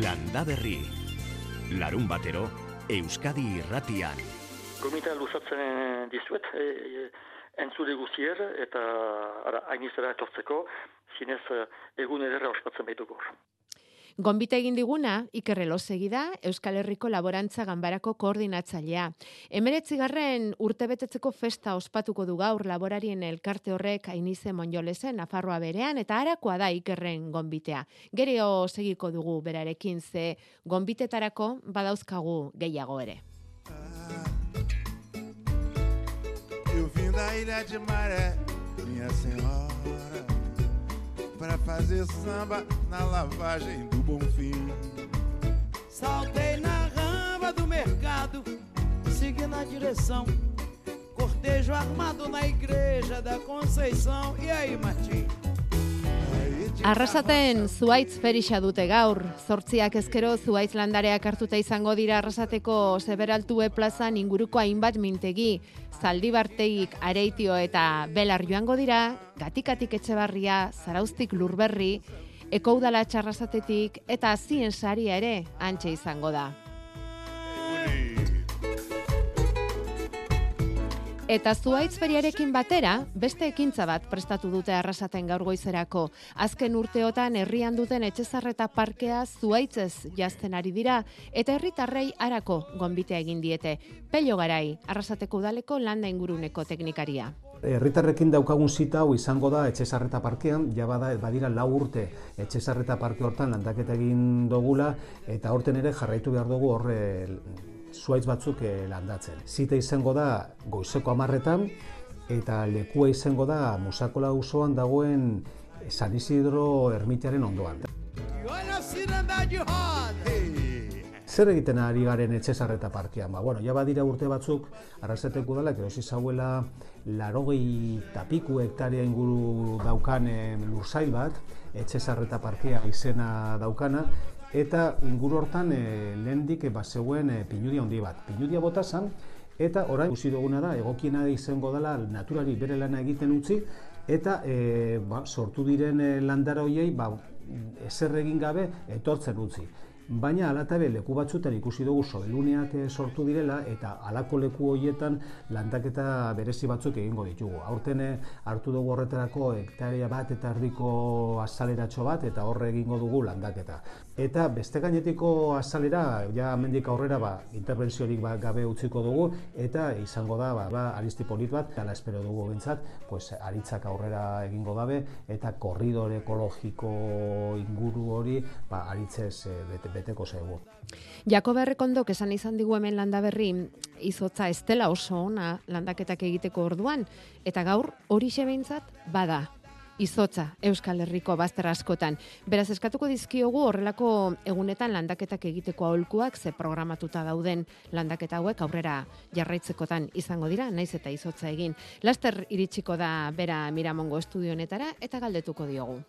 Landa Berri. Larun batero, Euskadi irratian. Gomita luzatzen dizuet, e, e, entzule guzier eta hainizera etortzeko, zinez egun ederra ospatzen baituko. Gonbite egin diguna, Iker Elosegi da, Euskal Herriko Laborantza Ganbarako koordinatzailea. Emeretzi garren urtebetetzeko festa ospatuko du gaur laborarien elkarte horrek ainize monjolesen Nafarroa berean, eta arakoa da Ikerren gonbitea. Gerio segiko dugu berarekin ze gonbitetarako badauzkagu gehiago ere. Eu vim da ilha de Maré, minha senhora para fazer samba na lavagem do Bonfim. Saltei na ramba do mercado, segui na direção. Cortejo armado na igreja da Conceição. E aí, Martim? Arrasaten zuaitz ferixa dute gaur. Zortziak ezkero zuaitz landareak hartuta izango dira arrasateko zeberaltue plazan inguruko hainbat mintegi. Zaldibarteik areitio eta belar joango dira, gatikatik etxebarria, zaraustik lurberri, ekoudala txarrasatetik eta zien saria ere antxe izango da. Eta zuaitz feriarekin batera, beste ekintza bat prestatu dute arrasaten gaur goizerako. Azken urteotan herrian duten etxezarreta parkea zuaitzez jazten ari dira, eta herritarrei arako gonbitea egin diete. Pello garai, arrasateko udaleko landa inguruneko teknikaria. Herritarrekin daukagun zita hau izango da etxezarreta parkean, ja bada badira lau urte etxezarreta parke hortan landaketa egin dogula, eta horten ere jarraitu behar dugu horre zuaitz batzuk eh, landatzen. Zita izango da goizeko amarretan, eta lekua izango da Musakola usoan dagoen San Isidro ermitearen ondoan. Zer egiten ari garen etxezarreta parkean? Ba, bueno, ja badira urte batzuk, arrazeteko dela, erosi zauela larogei tapiku hektarea inguru daukanen lursail bat, etxezarreta parkea izena daukana, eta inguru hortan e, lehendik e, zegoen e, pinudia handi bat. Pinudia bota zan, eta orain ikusi duguna da, egokiena izango dela naturari bere lana egiten utzi, eta e, ba, sortu diren e, landara hoiei ba, ezer egin gabe etortzen utzi. Baina alatabe leku batzutan ikusi dugu sobeluneak eh, sortu direla eta alako leku horietan landaketa berezi batzuk egingo ditugu. Aurten eh, hartu dugu horretarako hektarea bat eta erdiko azaleratxo bat eta horre egingo dugu landaketa. Eta beste gainetiko azalera, ja mendik aurrera ba, intervenziorik ba, gabe utziko dugu. Eta izango da ba, ba, aristi polit bat, ala espero dugu bintzat, pues, aritzak aurrera egingo dabe eta korridore ekologiko inguru hori ba, aritzez e, bete, beteko zaigu. Jako berrekondok esan izan digu hemen landa berri, izotza estela oso ona landaketak egiteko orduan, eta gaur hori behintzat bada izotza Euskal Herriko bazter askotan. Beraz eskatuko dizkiogu horrelako egunetan landaketak egiteko aholkuak ze programatuta dauden landaketa hauek aurrera jarraitzekotan izango dira, naiz eta izotza egin. Laster iritsiko da bera Miramongo estudionetara eta galdetuko diogu.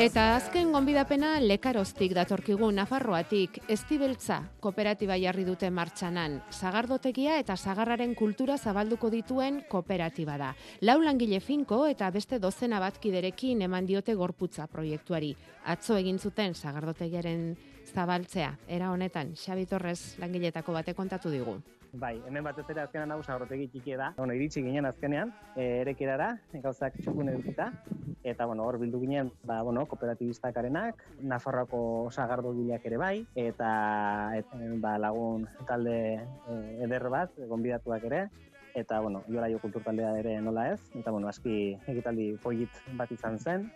Eta azken gonbidapena lekaroztik datorkigu Nafarroatik, estibeltza kooperatiba jarri dute martxanan. Zagardotegia eta zagarraren kultura zabalduko dituen kooperatiba da. Lau langile finko eta beste dozena batkiderekin eman diote gorputza proiektuari. Atzo egin zuten zagardotegiaren zabaltzea. Era honetan, Xabi Torres langiletako bate kontatu digu. Bai, hemen batez ere azkenan hau sagrotegi txiki da. Bueno, iritsi ginen azkenean, e, erekirara, gauzak txukun edukita, eta bueno, hor bildu ginen, ba, bueno, kooperatibistak arenak, Nafarroako sagardo gileak ere bai, eta et, ba, lagun talde e, eder bat, gonbidatuak ere, eta bueno, jola jo kultur taldea ere nola ez, eta bueno, aski egitaldi polit bat izan zen,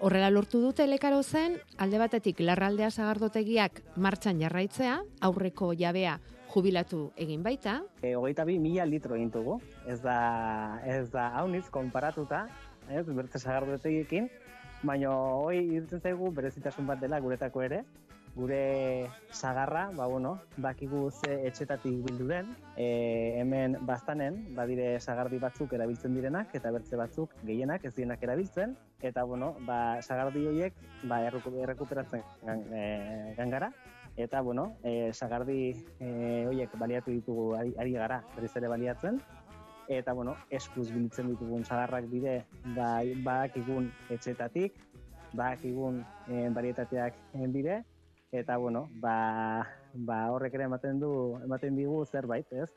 Horrela lortu dute lekaro zen, alde batetik larraldea sagardotegiak martxan jarraitzea, aurreko jabea jubilatu egin baita. E, hogeita bi mila litro egin dugu, ez da, ez da hauniz konparatuta, ez, bertze sagardotegiekin, baina hoi irutzen zaigu berezitasun bat dela guretako ere, gure sagarra, ba bueno, bakigu ze etxetatik bildu den, e, hemen bastanen, badire sagardi batzuk erabiltzen direnak, eta bertze batzuk gehienak ez dienak erabiltzen, eta bueno, ba, sagardi horiek ba, errekuperatzen e, gangara, eta bueno, e, sagardi e, horiek baliatu ditugu ari, ari gara, berriz ere baliatzen, eta bueno, eskuz biltzen ditugun sagarrak bide, ba, badakigun etxetatik, badakigun e, barietateak bide, eta bueno, ba, ba horrek ere ematen du, ematen digu zerbait, ez?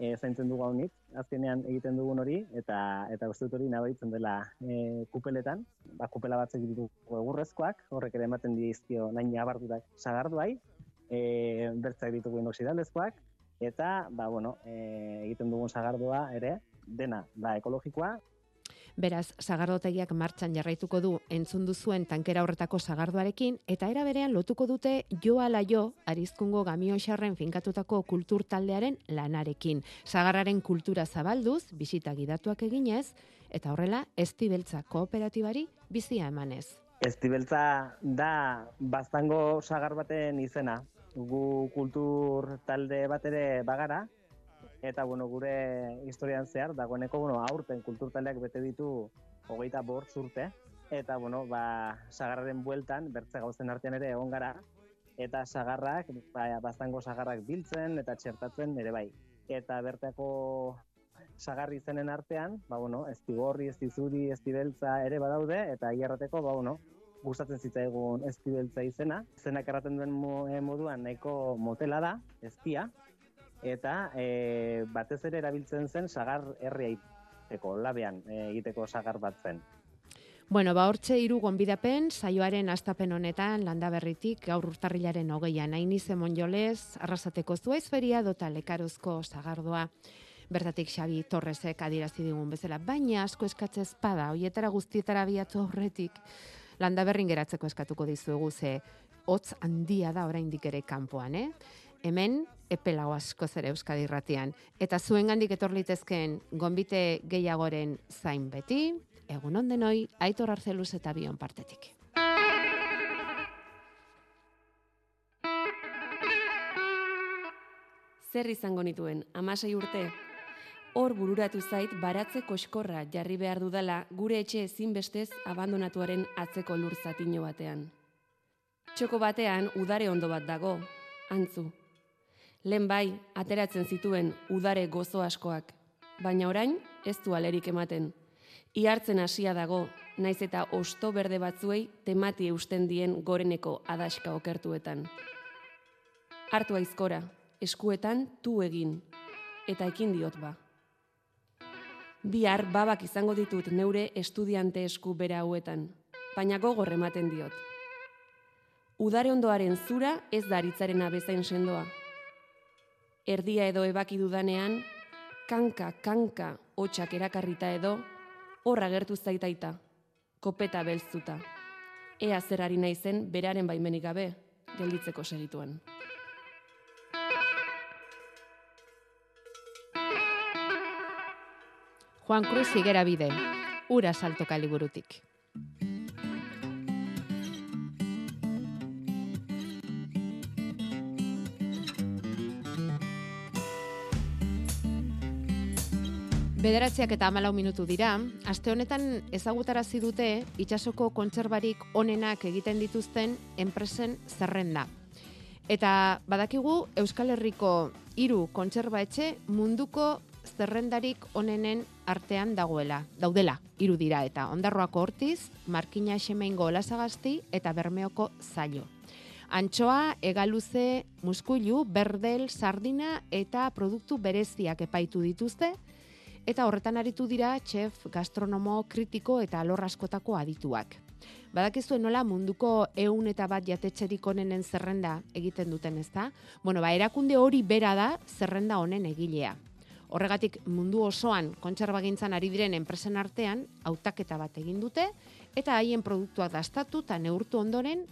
E, zaintzen dugu hau azkenean egiten dugun hori, eta eta uste dut hori nabaritzen dela e, kupeletan, ba, kupela batzek ditu egurrezkoak, horrek ere ematen dizkio nahi abardurak sagarduai, e, bertzak ditugu inoksidalezkoak, eta, ba, bueno, e, egiten dugun sagardua ere, dena, da, ekologikoa. Beraz, sagardotegiak martxan jarraituko du entzun duzuen tankera horretako sagardoarekin, eta era berean lotuko dute jo ala jo, arizkungo gamio xarren finkatutako kultur taldearen lanarekin. Sagarraren kultura zabalduz, bisita gidatuak eginez, eta horrela, estibeltza kooperatibari bizia emanez. Estibeltza da baztango sagar baten izena, gu kultur talde bat ere bagara, eta bueno, gure historian zehar, dagoeneko bueno, aurten kultur taldeak bete ditu hogeita bort urte, eta bueno, ba, sagarraren bueltan, bertze gauzen artean ere egon gara, eta sagarrak, ba, baztango sagarrak biltzen eta txertatzen ere bai. Eta bertako sagarri zenen artean, ba, bueno, ez tiborri, ez tizuri, ez tibeltza ere badaude, eta hierrateko, ba, bueno, gustatzen zitzaigun estibeltza izena. Zenak erraten duen eh, moduan nahiko motela da, eztia, eta e, batez ere erabiltzen zen sagar herria egiteko, labean e, egiteko sagar bat zen. Bueno, ba hortxe hiru gonbidapen saioaren astapen honetan landa berritik gaur urtarrilaren hogeian haini zemon jolez, arrasateko zuaiz feria dota lekaruzko sagardoa. Bertatik Xabi Torresek adirazi digun bezala, baina asko eskatzez pada, hoietara guztietara biatu horretik, landa berrin geratzeko eskatuko dizuegu ze hotz handia da oraindik ere kanpoan, eh? Hemen epelago asko zer Euskadi Irratian eta zuengandik etor litezkeen gonbite gehiagoren zain beti, egun ondenoi Aitor Arzeluz eta Bion partetik. Zer izango nituen, amasei urte, Hor bururatu zait baratze koskorra jarri behar dudala gure etxe ezinbestez abandonatuaren atzeko lur zatino batean. Txoko batean udare ondo bat dago, antzu. Lehen bai, ateratzen zituen udare gozo askoak, baina orain ez du alerik ematen. Iartzen hasia dago, naiz eta osto berde batzuei temati eusten dien goreneko adaska okertuetan. Artu aizkora, eskuetan tu egin, eta ekin diot ba bihar babak izango ditut neure estudiante esku bera hauetan, baina gogor ematen diot. Udare ondoaren zura ez da aritzaren abezain sendoa. Erdia edo ebaki dudanean, kanka, kanka, hotxak erakarrita edo, horra gertu zaitaita, kopeta belzuta. Ea zerari naizen beraren baimenik gabe, gelditzeko segituan. Juan Cruz Higuera Bide, ura salto kaliburutik. Bederatziak eta amalau minutu dira, aste honetan ezagutarazi dute itxasoko kontserbarik onenak egiten dituzten enpresen zerrenda. Eta badakigu Euskal Herriko hiru kontserba etxe munduko zerrendarik onenen artean dagoela, daudela, hiru dira eta ondarroako hortiz, markina xemeingo olasagazti eta bermeoko zailo. Antxoa, egaluze, muskuilu, berdel, sardina eta produktu bereziak epaitu dituzte, eta horretan aritu dira txef, gastronomo, kritiko eta alorraskotako adituak. Badakizue nola munduko eun eta bat jatetxerik onenen zerrenda egiten duten ezta? Bueno, ba, erakunde hori bera da zerrenda honen egilea. Horregatik mundu osoan kontserbagintzan ari diren enpresen artean hautaketa bat egin dute eta haien produktuak dastatu eta neurtu ondoren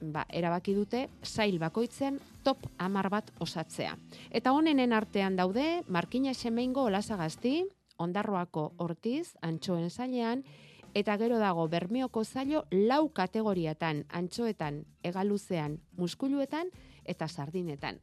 ba, erabaki dute zail bakoitzen top amar bat osatzea. Eta honenen artean daude Markina Xemeingo olasagazti, ondarroako ortiz, antxoen zailean, eta gero dago bermeoko zailo lau kategoriatan, antxoetan, egaluzean, muskuluetan eta sardinetan.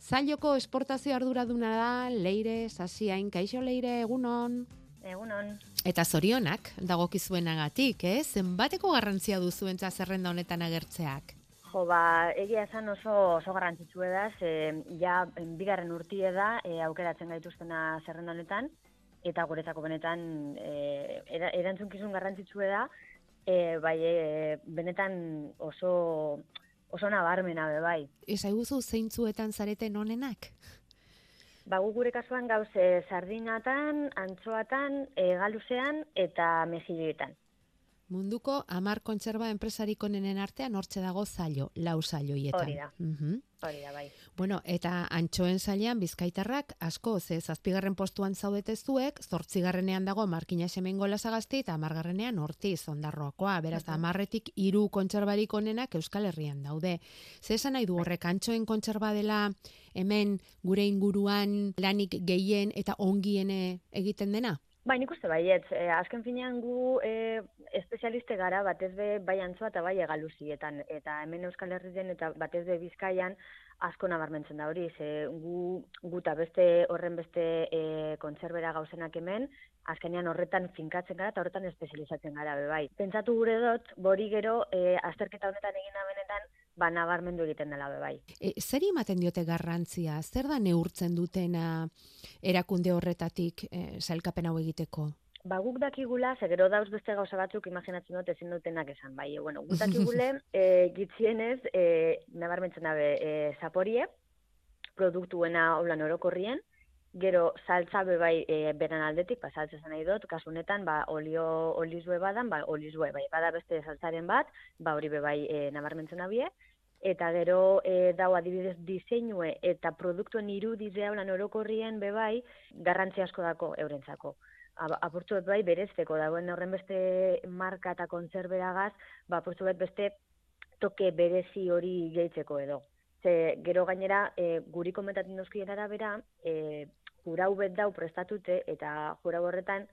Zailoko esportazio arduraduna da, leire, sasiain, kaixo leire, egunon? Egunon. Eta zorionak, dagokizuenagatik, eh? Zenbateko garrantzia duzuentza zerrenda honetan agertzeak? Jo, ba, egia esan oso oso garrantzitsua da, ze ja bigarren urtie da e, aukeratzen gaituztena zerrenda honetan eta guretzako benetan e, era, erantzunkizun garrantzitsua da, e, bai e, benetan oso oso nabarmena be bai. Ezaiguzu zeintzuetan zareten honenak? Ba, gu gure kasuan gauz e, sardinatan, antzoatan, e, galuzean eta mejilloetan. Munduko amar kontserba enpresarik onenen artean hortxe dago zailo, lau zailo hietan. Hori da. Mhm. Hori da, bai. Bueno, eta antxoen zailean bizkaitarrak asko, ze zazpigarren postuan zaudete zuek, zortzigarrenean dago markina semengo lasagazti eta amargarrenean hortiz ondarroakoa, beraz, Mhm. amarretik hiru kontserbarik onenak Euskal Herrian daude. Ze esan nahi du horrek antxoen kontserba dela hemen gure inguruan lanik gehien eta ongiene egiten dena? Bai, nik uste baiet, e, azken finean gu e, espezialiste gara batez be bai antzoa eta bai egaluzietan, eta hemen Euskal Herriren eta batez be Bizkaian asko nabarmentzen da hori, ze gu, gu eta beste horren beste e, kontserbera gauzenak hemen, azkenean horretan finkatzen gara eta horretan espezializatzen gara, be bai. Pentsatu gure dut, bori gero e, azterketa honetan egin benetan, ba nabarmendu egiten dela be bai. E, zer ematen diote garrantzia? Zer da neurtzen dutena erakunde horretatik e, sailkapen hau egiteko? Ba, guk dakigula, ze gero dauz beste gauza batzuk imaginatzen dut ezin dutenak esan, bai. Bueno, guk dakigule, e, gitzienez, e, nabarmentzen dabe, e, zaporie, produktuena holan orokorrien, gero saltza be bai e, beran aldetik, ba, saltza nahi dut, kasu honetan, ba, olio olizue badan, ba, olizue, bai, bada beste saltzaren bat, ba, hori be bai e, nabarmentzen abie, eta gero e, dau adibidez diseinue eta produktuen irudizea holan orokorrien be bai, garrantzi asko dako eurentzako apurtu bet bai berezteko dagoen horren beste marka eta kontserberagaz, ba apurtu bet beste toke berezi hori gehitzeko edo. Ze gero gainera e, guri komentatzen duzkien arabera, e, jurau bet dau prestatute eta jurau horretan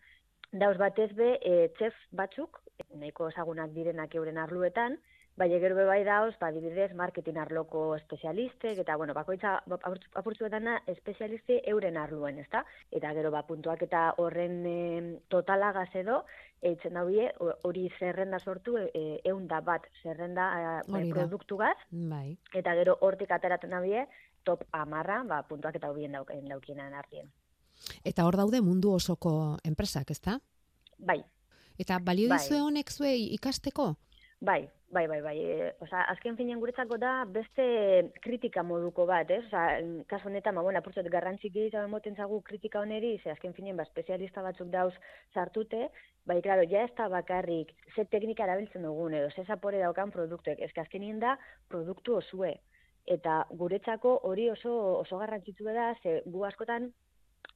dauz batez be e, txef batzuk, nahiko ezagunak direnak euren arluetan, bai gero bai dauz, ba, adibidez, marketing arloko espezialistek, eta, bueno, bakoitza ba, apurtzu- apurtzuetan da espezialisti euren arluen, ezta? Eta gero, ba, puntuak eta horren e, totalagaz edo, eitzen daue, hori zerrenda sortu, e, eun da bat zerrenda e, Hori da. produktugaz, Bai. eta gero hortik ateratzen dabie, top amarra, ba, puntuak eta hobien dauk, daukienan artien. Eta hor daude mundu osoko enpresak, ezta? Bai, Eta balio Bai. dizue honek zuei ikasteko? Bai, bai, bai, bai. E, osa, azken finean guretzako da beste kritika moduko bat, ez? Osa, kasu honetan, ma, bueno, apurtzot garrantzik gehiago emoten zagu kritika honeri, ze azken finean, ba, espezialista batzuk dauz sartute, bai, klaro, ja ez da bakarrik, ze teknika erabiltzen dugun, edo, ze zapore daukan produktuek, ez azkenien da, produktu osue. Eta guretzako hori oso oso garrantzitsu da, ze gu askotan,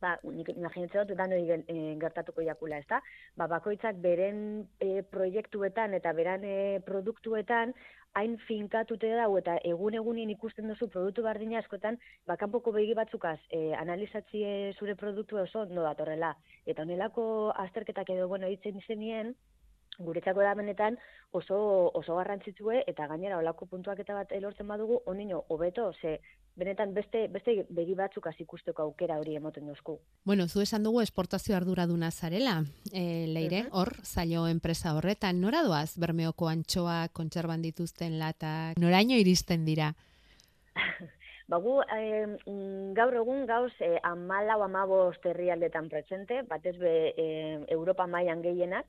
ba, nik imaginatzen dut, dan hori eh, gertatuko jakula, ez da? Ba, bakoitzak beren e, proiektuetan eta beran e, produktuetan hain finkatute dau eta egun egunien ikusten duzu produktu bardina askotan, ba, kanpoko begi batzukaz e, analizatzie zure produktu oso ondo datorrela. Eta honelako azterketak edo, bueno, hitzen izenien, guretzako da benetan oso oso garrantzitsue eta gainera olako puntuak eta bat elortzen badugu onino hobeto ze benetan beste beste begi batzuk ikusteko aukera hori emoten duzku. Bueno, zu esan dugu esportazio arduraduna zarela, e, leire, hor, zailo enpresa horretan, nora doaz bermeoko antxoa, kontserban dituzten latak, noraino iristen dira? Ba, gu, eh, gaur egun gauz eh, amalau amabost herrialdetan presente, batez be eh, Europa mailan gehienak,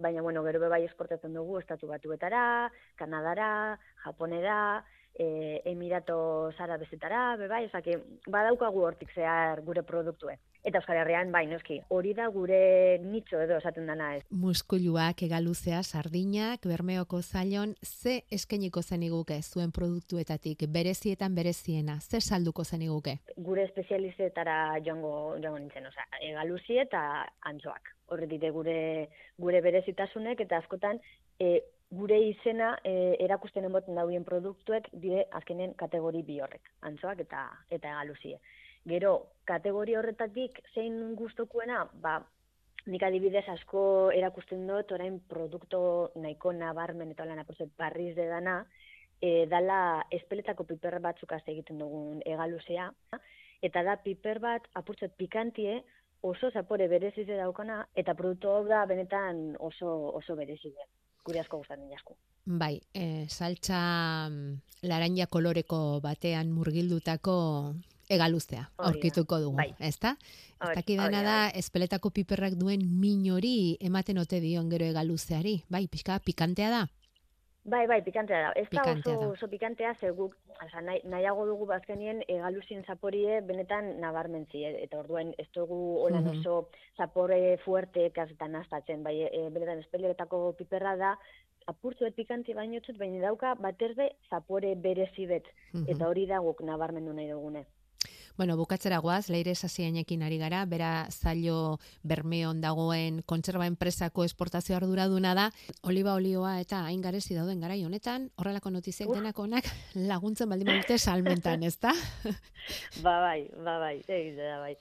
baina bueno, gero bai esportatzen dugu estatu batuetara, Kanadara, Japonera, eh, Emirato Arabesetara, be bai, badaukagu hortik zehar gure produktue. Eta Euskal Herrian bai, noski, hori da gure nitxo edo esaten dana ez. Muskuluak, egaluzea, sardinak, bermeoko zailon, ze eskeniko zeniguke zuen produktuetatik, berezietan bereziena, ze salduko zeniguke? gure espezializetara joango joango nintzen, osea, egaluzi eta antzoak. Horre dire gure gure berezitasunek eta askotan e, gure izena e, erakusten emoten dauen produktuek dire azkenen kategori bi horrek, antzoak eta eta egaluzie. Gero, kategori horretatik zein gustokuena, ba, nik adibidez asko erakusten dut orain produktu nahiko nabarmen eta lan apurtzet barriz de dana, e, dala espeletako piper batzuk azte egiten dugun egaluzea, eta da piper bat apurtzet pikantie oso zapore berezize daukana, eta produktu hau da benetan oso, oso berezize. Gure asko gustatzen jasko. Bai, e, saltza mm, laranja koloreko batean murgildutako egaluzea aurkituko dugu, bai. ezta? Ez dakidana da, bai. espeletako piperrak duen min hori ematen ote dion gero egaluzeari. Bai, pixka pikantea da. Bai, bai, pikantea da. Ez da oso, da. oso pikantea, ze guk, oza, nahi, nahiago dugu bazkenien egaluzien zaporie benetan nabarmentzi, eh? eta orduen ez dugu holan Mhm. oso zapore fuerte kasetan astatzen, bai, e, benetan espeletako piperra da, apurtzuet pikanti baino txut, baina dauka baterbe zapore berezi bet, Mhm. eta hori da guk nabarmendu nahi dugune. Bueno, bukatzera goaz, leire sasiainekin ari gara, bera zailo bermeon dagoen kontserba enpresako esportazio arduraduna da, oliba olioa eta hain garezi dauden garai honetan, horrelako notiziak Uf. denak onak laguntzen baldin badute salmentan, ezta? Ba bai, ba bai, egize da bai.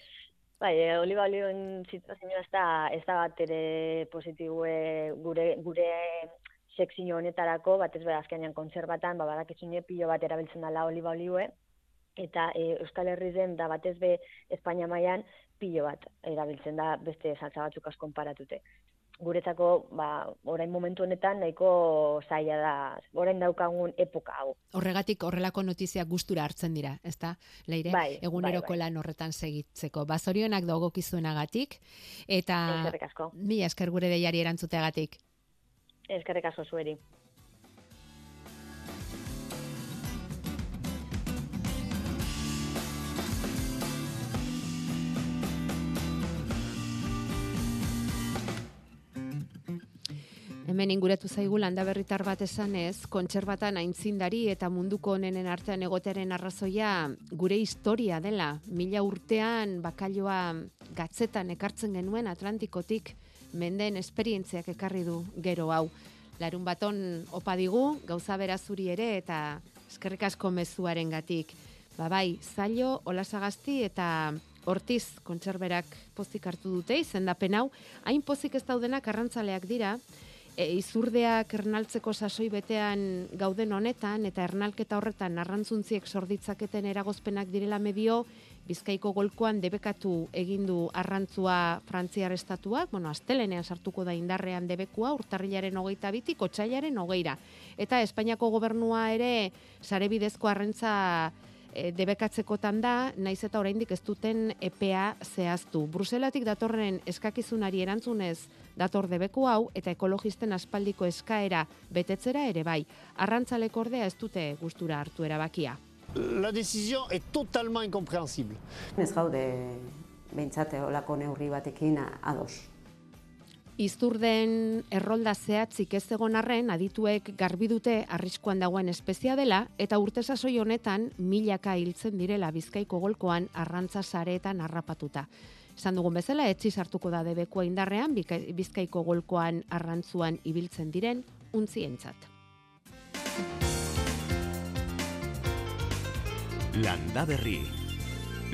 Bai, e, oliba olioen situazioa ez da, ez da bat ere positibue gure, gure sekzio honetarako, batez bera azkenean kontserbatan, ba, badakizune pilo bat erabiltzen dela oliba olioe, eta e, Euskal Herrizen da batez be Espainia mailan pilo bat erabiltzen da beste saltza batzuk az konparatute. Guretzako, ba, orain momentu honetan nahiko zaila da, orain daukagun epoka hau. Horregatik horrelako notiziak gustura hartzen dira, ezta? Leire, Bai, eguneroko bai, bai. lan horretan segitzeko. Bazorionak dagokizuenagatik eta Eskerrik asko. mila esker gure deiari erantzuteagatik. Eskerrik asko zueri. Hemen inguratu zaigu landa berritar bat esanez, kontserbatan aintzindari eta munduko onenen artean egotearen arrazoia gure historia dela. Mila urtean bakailoa gatzetan ekartzen genuen Atlantikotik mendeen esperientziak ekarri du gero hau. Larun baton opa digu, gauza berazuri ere eta eskerrik asko mezuaren gatik. Ba bai, zailo, olasagazti eta Hortiz, kontserberak pozik hartu dute, izendapen hau, hain pozik ez daudenak arrantzaleak dira, e, izurdeak ernaltzeko sasoi betean gauden honetan, eta ernalketa horretan arrantzuntziek sorditzaketen eragozpenak direla medio, Bizkaiko golkoan debekatu egin du arrantzua Frantziar estatuak, bueno, astelenean sartuko da indarrean debekua, urtarrilaren hogeita bitik, otxailaren hogeira. Eta Espainiako gobernua ere sarebidezko arrentza e, debekatzekotan da, naiz eta oraindik ez duten EPA zehaztu. Bruselatik datorren eskakizunari erantzunez dator debeku hau eta ekologisten aspaldiko eskaera betetzera ere bai. Arrantzalek ordea ez dute gustura hartu erabakia. La décision est totalement incompréhensible. Ez gaude behintzat olako neurri batekin a- ados. Izturden errolda zehatzik ez egon arren, adituek garbi dute arriskuan dagoen espezia dela, eta urte sasoi honetan milaka hiltzen direla bizkaiko golkoan arrantza sareetan harrapatuta. Esan dugun bezala, etzi sartuko da debekua indarrean, bizkaiko golkoan arrantzuan ibiltzen diren, untzientzat. Landa Berri.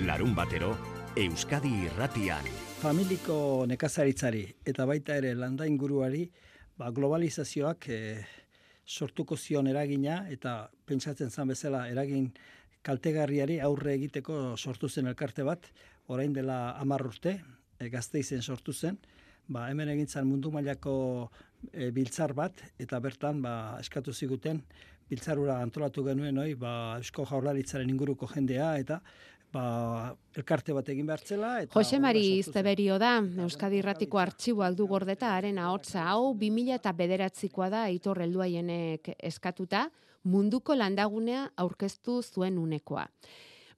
Larun batero, Euskadi irratian. Familiko nekazaritzari eta baita ere landa inguruari ba, globalizazioak eh, sortuko zion eragina eta pentsatzen zan bezala eragin kaltegarriari aurre egiteko sortu zen elkarte bat, orain dela hamar urte, e, gazteizen sortu zen, ba, hemen egintzan mundu mailako e, biltzar bat, eta bertan ba, eskatu ziguten biltzarura antolatu genuen hoi, ba, Eusko Jaurlaritzaren inguruko jendea, eta ba, elkarte bat egin behartzela. Eta Jose Mari. Izteberio da, Euskadi Irratiko artxiboak du gordeta haren ahotsa hau 2000 eta bederatzikoa da Aitor Helduaienek eskatuta, munduko landagunea aurkeztu zuen unekoa.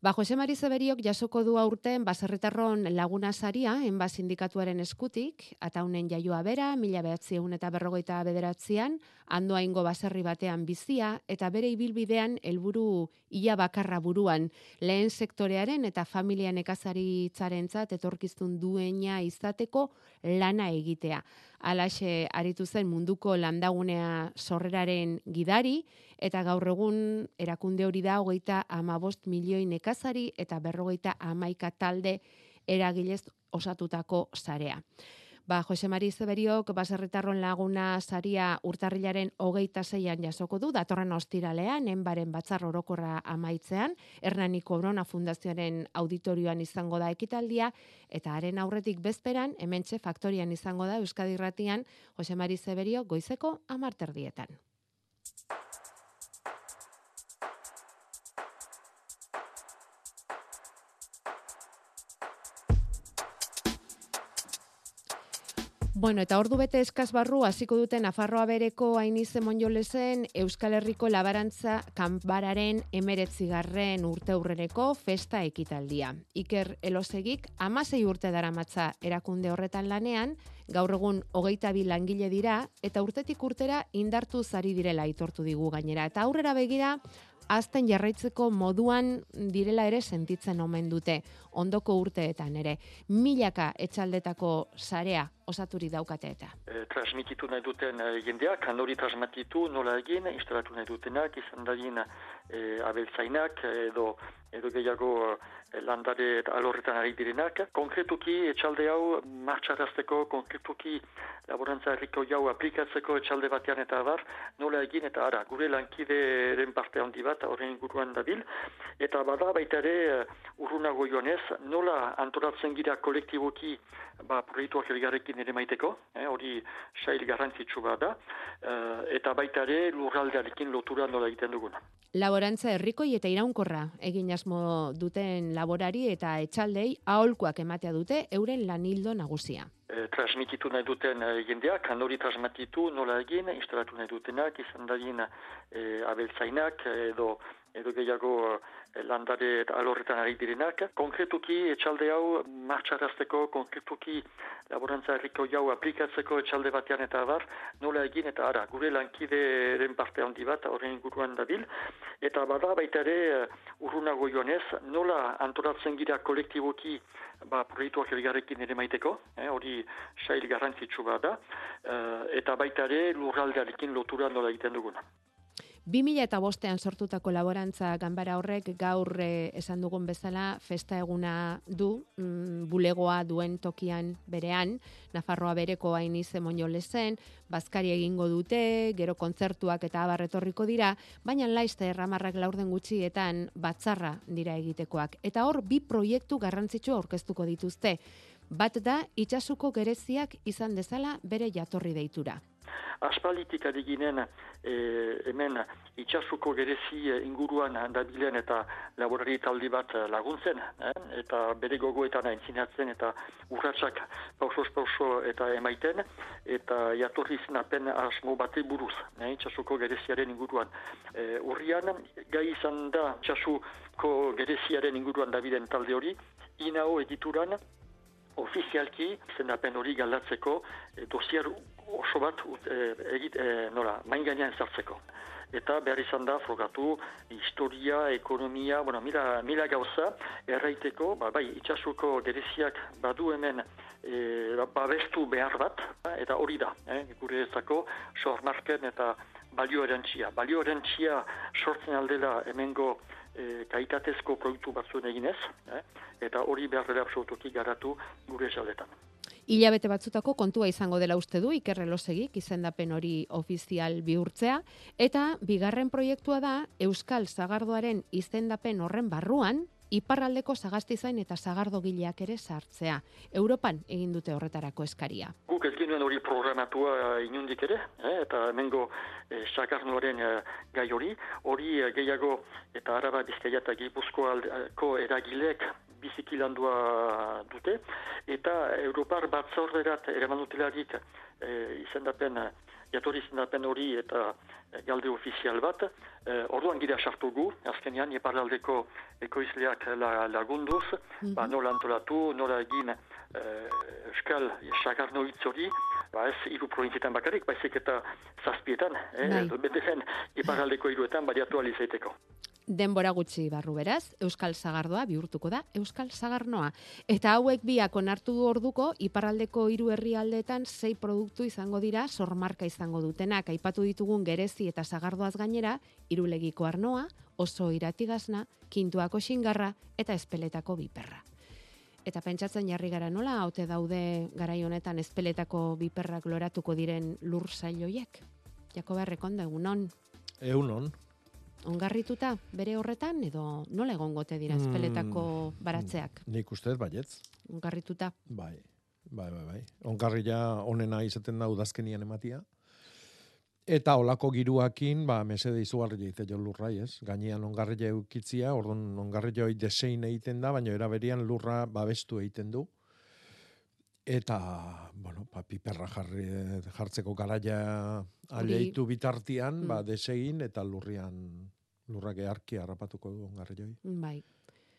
Ba, Jose Mari Zeberiok jasoko du aurten baserritarron laguna saria, enba sindikatuaren eskutik, eta honen jaioa bera, mila behatziehun eta berrogeita bederatzean, handoaingo baserri batean bizia, eta bere ibilbidean helburu ia bakarra buruan, lehen sektorearen eta familia nekazaritzarentzat etorkizun duena izateko lana egitea. Alaxe aritu zen munduko landagunea sorreraren gidari, eta gaur egun erakunde hori da hogeita amabost milioi nekazari eta berrogeita amaika talde eragilez osatutako sarea. Ba, Jose Mari Zeberiok baserritarron laguna saria urtarrilaren hogeita zeian jasoko du, datorren ostiralean, enbaren batzar orokorra amaitzean, Hernaniko Brona Fundazioaren auditorioan izango da ekitaldia, eta haren aurretik bezperan, hementxe faktorian izango da Euskadi Irratian, Jose Mari Zeberio goizeko amarterdietan. Bueno, eta ordu bete eskaz barru hasiko duten Nafarroa bereko Ainize Monjolesen Euskal Herriko Labarantza Kanbararen 19. urte urreneko festa ekitaldia. Iker Elosegik 16 urte daramatza erakunde horretan lanean, gaur egun hogeita bi langile dira eta urtetik urtera indartu zari direla aitortu digu gainera. Eta aurrera begira, azten jarraitzeko moduan direla ere sentitzen omen dute ondoko urteetan ere. Milaka etxaldetako sarea osaturi daukate eta. E, transmititu nahi duten e, jendeak, handori transmititu nola egin, instalatu nahi dutenak, izan dadin e, abeltzainak edo, edo gehiago landare alorretan ari direnak. Konkretuki etxalde hau martxarazteko, konkretuki laborantza erriko jau aplikatzeko etxalde batean eta bar, nola egin eta ara, gure lankideren parte handi bat, horren inguruan dabil, eta bada baita ere urrunago joanez, nola antolatzen gira kolektiboki ba, proiektuak elgarrekin ere maiteko, eh, hori sail garrantzitsu da, eh, eta baita ere lurraldearekin lotura nola egiten duguna. Laborantza herrikoi eta iraunkorra egin asmo duten laborari eta etxaldei aholkuak ematea dute euren lanildo nagusia. E, transmititu nahi duten e, jendeak, handori transmititu nola egin, instalatu nahi dutenak, izan dadin e, abeltzainak edo edo gehiago eh, landare eta alorretan ari direnak. Konkretuki etxalde hau martxarazteko, konkretuki laborantza erriko jau aplikatzeko etxalde batean eta bar, nola egin eta ara, gure lankideren parte handi bat horren inguruan dabil. Eta bada baita ere urrunago joanez, nola antolatzen gira kolektiboki ba, proiektuak elgarrekin ere maiteko, eh, hori sail garrantzitsu bat da, eh, eta baita ere lurraldearekin lotura nola egiten duguna. 2000 eta bostean sortutako laborantza ganbara horrek gaur eh, esan dugun bezala festa eguna du mm, bulegoa duen tokian berean, Nafarroa bereko hain ize lezen, bazkari egingo dute, gero kontzertuak eta abarretorriko dira, baina laizte erramarrak laurden gutxietan batzarra dira egitekoak. Eta hor, bi proiektu garrantzitsu aurkeztuko dituzte. Bat da, itxasuko gereziak izan dezala bere jatorri deitura aspalitik adiginen e, hemen itxasuko gerezi inguruan dabilen eta laborari taldi bat laguntzen, eh? eta bere gogoetan aintzinatzen eta urratsak pausos pauso eta emaiten, eta jatorri zinapen asmo bate buruz, eh? itxasuko gereziaren inguruan. E, urrian, gai izan da itxasuko gereziaren inguruan dabilen talde hori, inao edituran, ofizialki zendapen hori galdatzeko e, dosier oso bat e, egit, e, nola, main gainean zartzeko. Eta behar izan da frogatu historia, ekonomia, bueno, mila, mila gauza erraiteko, ba, bai, itxasuko gereziak badu hemen e, babestu behar bat, eta hori da, eh, gure ezako, sormarken eta balio erantxia. Balio erantxia sortzen aldela hemengo e, kaitatezko produktu batzuen eginez, eh, eta hori behar dela absolutuki garatu gure esaletan. Ilabete batzutako kontua izango dela uste du ikerrelosegik izendapen hori ofizial bihurtzea eta bigarren proiektua da Euskal Zagardoaren izendapen horren barruan iparraldeko sagaztizain eta zagardo gileak ere sartzea. Europan egin dute horretarako eskaria. Guk ez genuen hori programatua inundik ere, eh, eta hemengo eh, sagarnoaren eh, gai hori, hori eh, gehiago eta araba bizkaia eta gipuzkoako eragilek bizikilandua dute, eta Europar batzorderat eraman dutelarik e, izendapen, jatorri izendapen hori eta galde ofizial bat, e, orduan gira sartu gu, azkenean, eparaldeko ekoizleak lagunduz, mm -hmm. ba, nola antolatu, nola egin e, euskal sakarno hitz hori, ba ez iru provinzietan bakarrik, baizik eta zazpietan, eh, bai. beteren iparaldeko iruetan bariatu alizaiteko denbora gutxi barru beraz, Euskal Zagardoa bihurtuko da Euskal Zagarnoa. Eta hauek biak onartu du orduko, iparraldeko hiru herrialdeetan sei produktu izango dira, sormarka izango dutenak. Aipatu ditugun gerezi eta zagardoaz gainera, irulegiko arnoa, oso iratigazna, kintuako xingarra eta espeletako biperra. Eta pentsatzen jarri gara nola, haute daude garai honetan espeletako biperrak loratuko diren lur zailoiek? Jako beharrekon da, egunon? Egunon ongarrituta bere horretan edo nola egongote dira espeletako mm, baratzeak? Nik ustez baietz. Ongarrituta. Bai. Bai, bai, bai. Ongarria onena izaten da udazkenian ematia. Eta olako giruakin, ba, mesede izugarri egite jo lurrai, ez? Gainean ongarria eukitzia, orduan ongarria hoi desein egiten da, baina eraberian lurra babestu egiten du. Eta, bueno, ba, piperra jarri, jartzeko garaia aleitu bitartian, ba, desegin eta lurrian lurra geharki harrapatuko du ongarria hoi. Bai.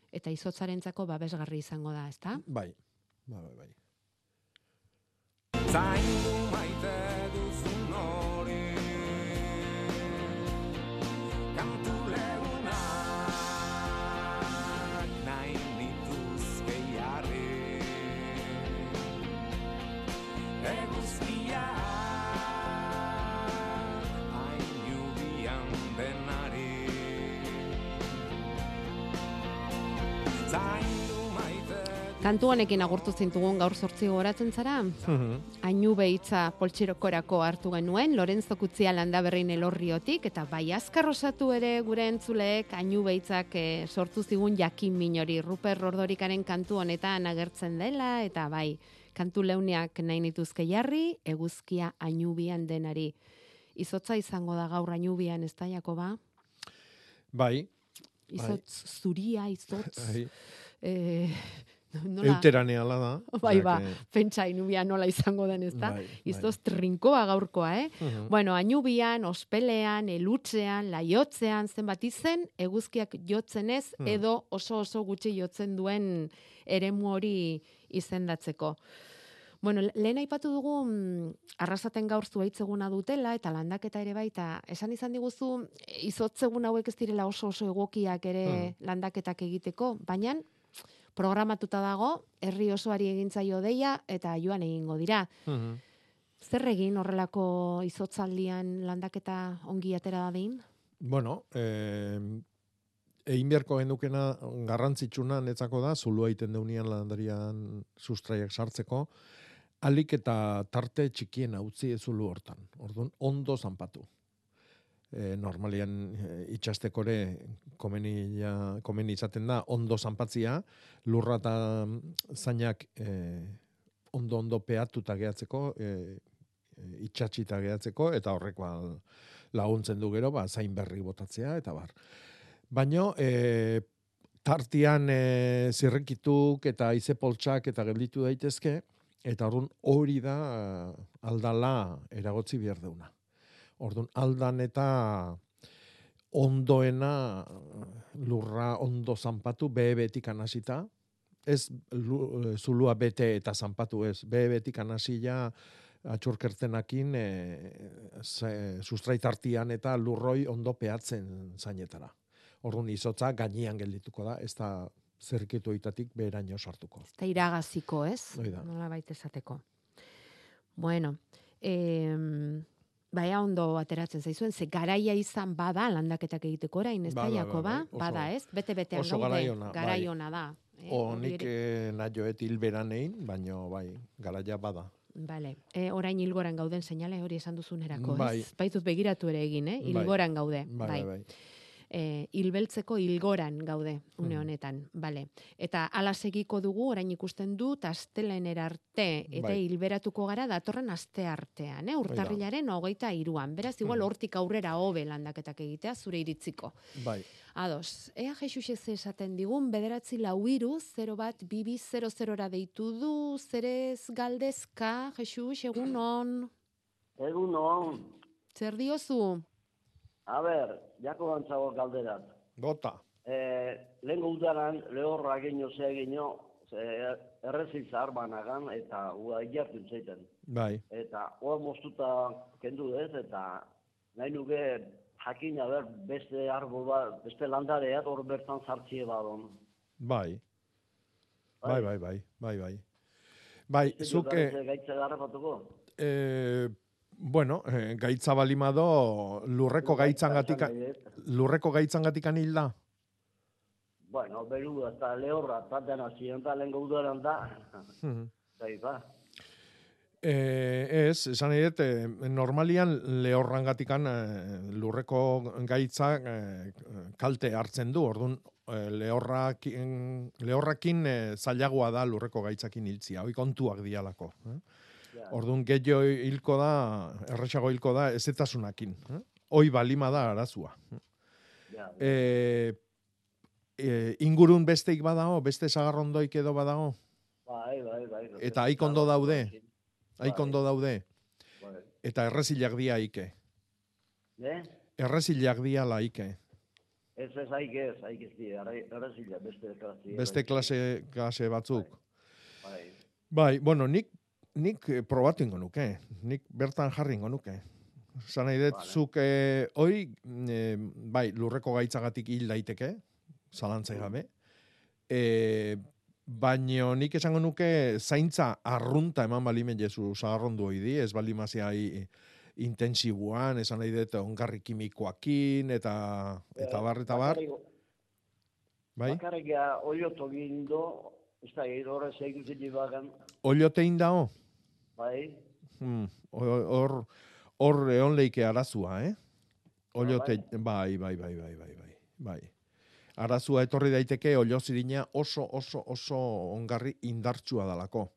Eta izotzarentzako babesgarri izango da, ezta? Bai, bai, bai. bai. Zaindu maite duzun hori Kantu Kantu honekin agurtu zintugun gaur sortzi goratzen zara? Ainu behitza poltsirokorako hartu genuen, Lorenzo Kutzia landa berrein elorriotik, eta bai azkarrosatu ere gure entzuleek ainu behitzak eh, sortu zigun jakin minori, Ruper Rordorikaren kantu honetan agertzen dela, eta bai, kantu leuniak nahi nituzke jarri, eguzkia ainubian denari. Izotza izango da gaur ainubian, ez da, Jakoba? Bai. Izotz zuria, izotz... Bai. Eh, nola? Euteraneala da. Bai, ba, que- pentsa inubia nola izango den, ez da? Bai, Iztoz trinkoa gaurkoa, eh? Mhm. Bueno, ainubian, ospelean, elutzean, laiotzean, zenbat izen, eguzkiak jotzen ez, Mhm. edo oso oso gutxi jotzen duen eremu hori izendatzeko. Bueno, le- lehen aipatu dugu mm, arrasaten gaur zuaitzeguna dutela eta landaketa ere baita. Esan izan diguzu izotzegun hauek ez direla oso oso egokiak ere Hmm. landaketak egiteko, baina programatuta dago herri osoari egintzaio deia eta joan egingo dira. Mhm. Zer egin horrelako izotzaldian landaketa ongi atera dadin? Bueno, eh, egin beharko genukena garrantzitsuna netzako da, zulu egiten deunian landarian sustraiak sartzeko, alik eta tarte txikien utzi ez zulu hortan. Orduan, ondo zanpatu. E, normalian e, itxastekore komeni, ja, komeni izaten da ondo zanpatzia, lurra eta zainak e, ondo ondo peatuta gehatzeko, e, itxatxita gehatzeko, eta horrek ba, laguntzen du gero, ba, zain berri botatzea, eta bar. Baino, e, tartian e, zirrikituk eta izepoltsak eta gelditu daitezke, eta orduan hori da eh, aldala eragotzi behar deuna. Orduan aldan eta ondoena lurra ondo zanpatu, behebetik anasita, ez lu, zulua bete eta zanpatu ez, behebetik anasila atxurkertenakin e, sustraitartian eta lurroi ondo peatzen zainetara. Orduan izotza gainean geldituko da, ez da zerkitu itatik beheraino sartuko. Eta iragaziko, ez? Da. Nola baita esateko. Bueno, em, baina ondo ateratzen zaizuen, ze garaia izan bada landaketak egiteko orain, ez Bai, bai, bai, bai, oso- Bada, ez? Bete-betean oso gaude, garai ona, garai bai. ona da. Eh, Onik eh, nahioet hilberan egin, baino bai, garaia bada. Vale. E, orain hilgoran gauden seinale hori esan duzunerako, Bai. ez? Baitut begiratu ere egin, eh? Bai. Hilgoran gaude. Bai, bai, bai. E, hilbeltzeko hilgoran gaude une Mhm. honetan, bale. Eta ala segiko dugu orain ikusten dut astelenera arte eta Bai. hilberatuko gara datorren aste artean, eh? Urtarrilaren hogeita iruan. Beraz, igual Mhm. hortik aurrera hobe landaketak egitea zure iritziko. Bai. Ados, ea Jesus ez esaten digun, bederatzi lau iru, 0 bat, bibi, 00ra deitu du, zerez galdezka, Jesus, egun on, Egun on, zer diozu? A ber, jako bantzago galderat. Gota. E, lehen udaran lehorra genio zea genio, ze errezitza arbanagan eta ua ilartu zaiten. Bai. Eta hor moztuta kendu ez, eta nahi nuke jakin ber beste arbol bat, beste landareat hor bertan sartzie badon. Bai. Bai, bai, bai, bai, bai. Bai, zuk, eh, Gaitza garrapatuko? eh, bueno, eh, gaitza balimado lurreko gaitzangatik lurreko gaitzangatik hilda. Bueno, beru eta lehorra, eta dena ziren, eta lehen udaran da. Bai, ba. Eh, ez, esan nahi dut, eh, normalian lehorrangatikan eh, lurreko gaitzak eh, kalte hartzen du, orduan eh, lehorrakin, lehorrakin eh, zailagoa da lurreko gaitzakin hiltzia, hoi kontuak dialako. Eh? Orduan gehiago hilko da, erresago hilko da, ezetasunakin. Eh? Hoi balima da arazua. Ja, E, e, ingurun besteik badago, beste sagarrondoik edo badago, bai, bai, bai. eta haik ondo daude, haik Bai. ondo daude, Bai. eta errezilak dia haike. Ne? Errezilak dia laike. Ez ez haik ez, haik ez die, arrazila, beste klase. Beste klase, klase batzuk. Bai, Bai, bueno, nik, nik eh, probatu ingo nuke, nik bertan jarri ingo nuke. Zan nahi Vale. zuk, eh, hori, eh, bai, lurreko gaitzagatik hil daiteke, zalantzai gabe, eh, baino nik esango nuke zaintza arrunta eman balimen jezu zagarrondu hoi di, ez balimazia intensibuan, esan nahi dut ongarri kimikoakin, eta, eta bar, eta bar, bai? Bakarrik oioto gindo, ez da, horre zeikutzen jibagan, Oliotein dao? bai, Hmm, Hor, hor, egon leike arazua, eh? Oliote, bai, bai, bai, bai, bai, bai, bai. Arazua etorri daiteke olio zirina oso, oso, oso ongarri indartsua dalako.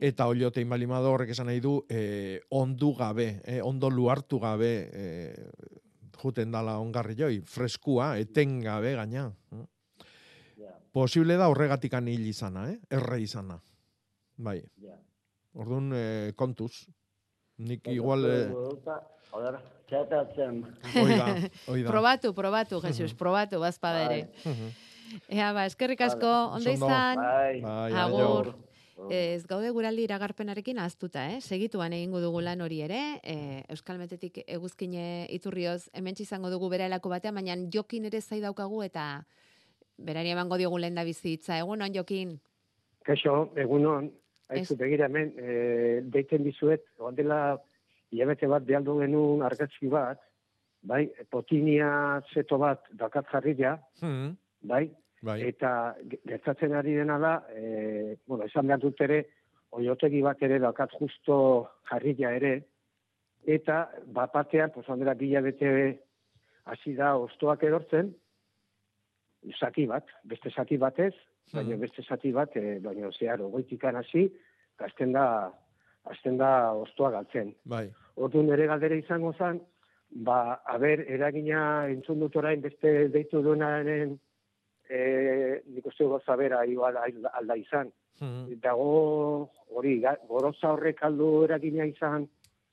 Eta oliotein balimado horrek esan nahi du, eh, ondu gabe, eh, ondo luartu gabe, eh, juten dala ongarri joi, freskua, eten gabe gaina. eh? Posible da horregatikan hil izana, eh? erre izana. Bai, ja. orduan eh, kontuz. Nik igual... Eh, A ber, txatatzen. Hoi da, hoi da. Probatu, probatu, Jesus, probatu, bazpada ere. Ea, ba, eskerrik asko, ondo Oso ondo. izan. Bai, Bai, Agur. Ez gaude guraldi iragarpenarekin aztuta, eh? Segituan egingo dugu lan hori ere, eh, Euskal Metetik eguzkine iturrioz hemen izango dugu bera elako batean, baina jokin ere zai daukagu eta berari emango diogu lehen da bizitza. Egun on, jokin? Kaixo, egunon, haizu Ez. begira hemen, e, deiten dizuet, ondela hilabete bat behaldu genuen argazki bat, bai, potinia zeto bat dakat jarria, Hmm, bai, bai, eta ge- gertatzen ari dena da, e, bueno, esan behar dut ere, oiotegi bat ere dakat justo jarria ere, eta bapatean, pues ondela bila bete hasi da ostoak edortzen, zati bat, beste zati batez, baina Mhm. beste zati bat, e, baina zehar, ogoitikan hasi, eta azten da, azten da ostoa galtzen. bai. Orduan ere galdera izango zen, ba, haber, eragina entzun dut orain beste deitu duenaren, e, nik uste goza bera igual al- alda izan. Hmm, Dago hori, goroza horrek aldu eragina izan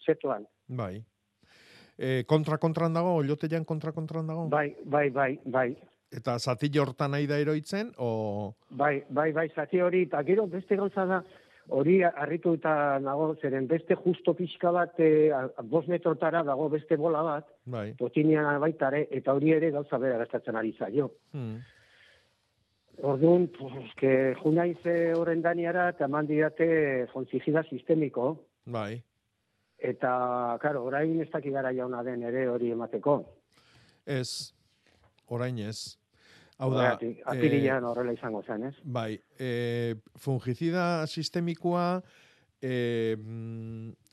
zetoan. bai. E, kontra kontran dago, oliotean kontra kontran dago? Bai, bai, bai, bai. Eta zati jortan nahi da eroitzen, o... Bai, bai, bai, zati hori, eta gero beste gauza da, hori harritu eta nago, zeren beste justo pixka bat, e, bost metrotara dago beste bola bat, Bai. potinian baitare, eta hori ere gauza bera gastatzen ari zaio. Hmm, Orduan, pues, que junaiz eh, horren daniara, eta eman didate fonzigida sistemiko, bai. eta, karo, orain ez daki gara jauna den ere hori emateko. Ez, orain ez. Hau da, apirilean horrela izango zen, ez? Bai, e, fungizida sistemikoa e,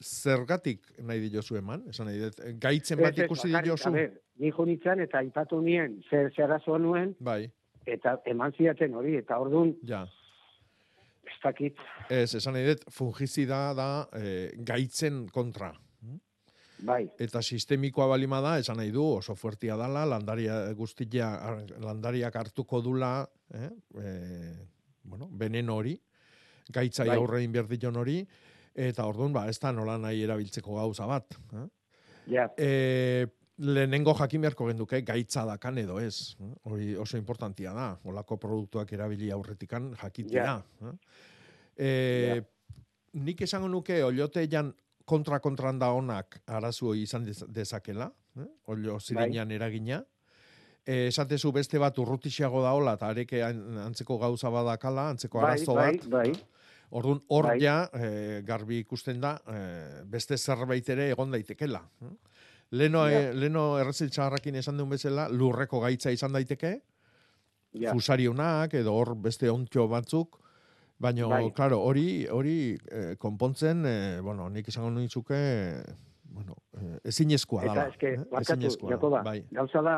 zergatik nahi diozu eman? Esan nahi dut, gaitzen bat ikusi diozu? Ni jo nintzen eta ipatu nien zer zer arazoa nuen, Bai, eta eman zidaten hori, eta orduan, ja. ez dakit, Ez, esan nahi dut, fungizida da e, gaitzen kontra. Bai, Eta sistemikoa balima da, esan nahi du, oso fuertia dala, landaria guztia, landariak hartuko dula, eh? E, bueno, veneno hori, gaitza Bai. aurre inberdion hori, eta orduan, ba, ez da nola nahi erabiltzeko gauza bat. Eh? ja, E, lehenengo jakin beharko genduke gaitza dakan edo ez. eh? Hori oso importantia da. Olako produktuak erabili aurretikan jakitea. Ja. E, Nik esango nuke oliotean kontra-kontran da onak arazu hori izan dez- dezakela. Eh? Olio zirinean eragina. E, esatezu beste bat urrutixeago da hola, eta areke an- antzeko gauza badakala, antzeko bai, arazo bai, bat. bai, Orduan, hor Bai. ja, eh, garbi ikusten da, eh, beste zerbait ere egon daitekela. eh? Leno, Ja. eh, leno txarrakin esan duen bezala, lurreko gaitza izan daiteke, ja, fusarionak edo hor beste ontxo batzuk, baina, Bai. claro, hori hori eh, konpontzen, eh, bueno, nik esango nintzuke, eh, bueno, eh, ezinezkoa Eta dala. eske, eh? barkatu, da, Jakoba, Bai, gauza da,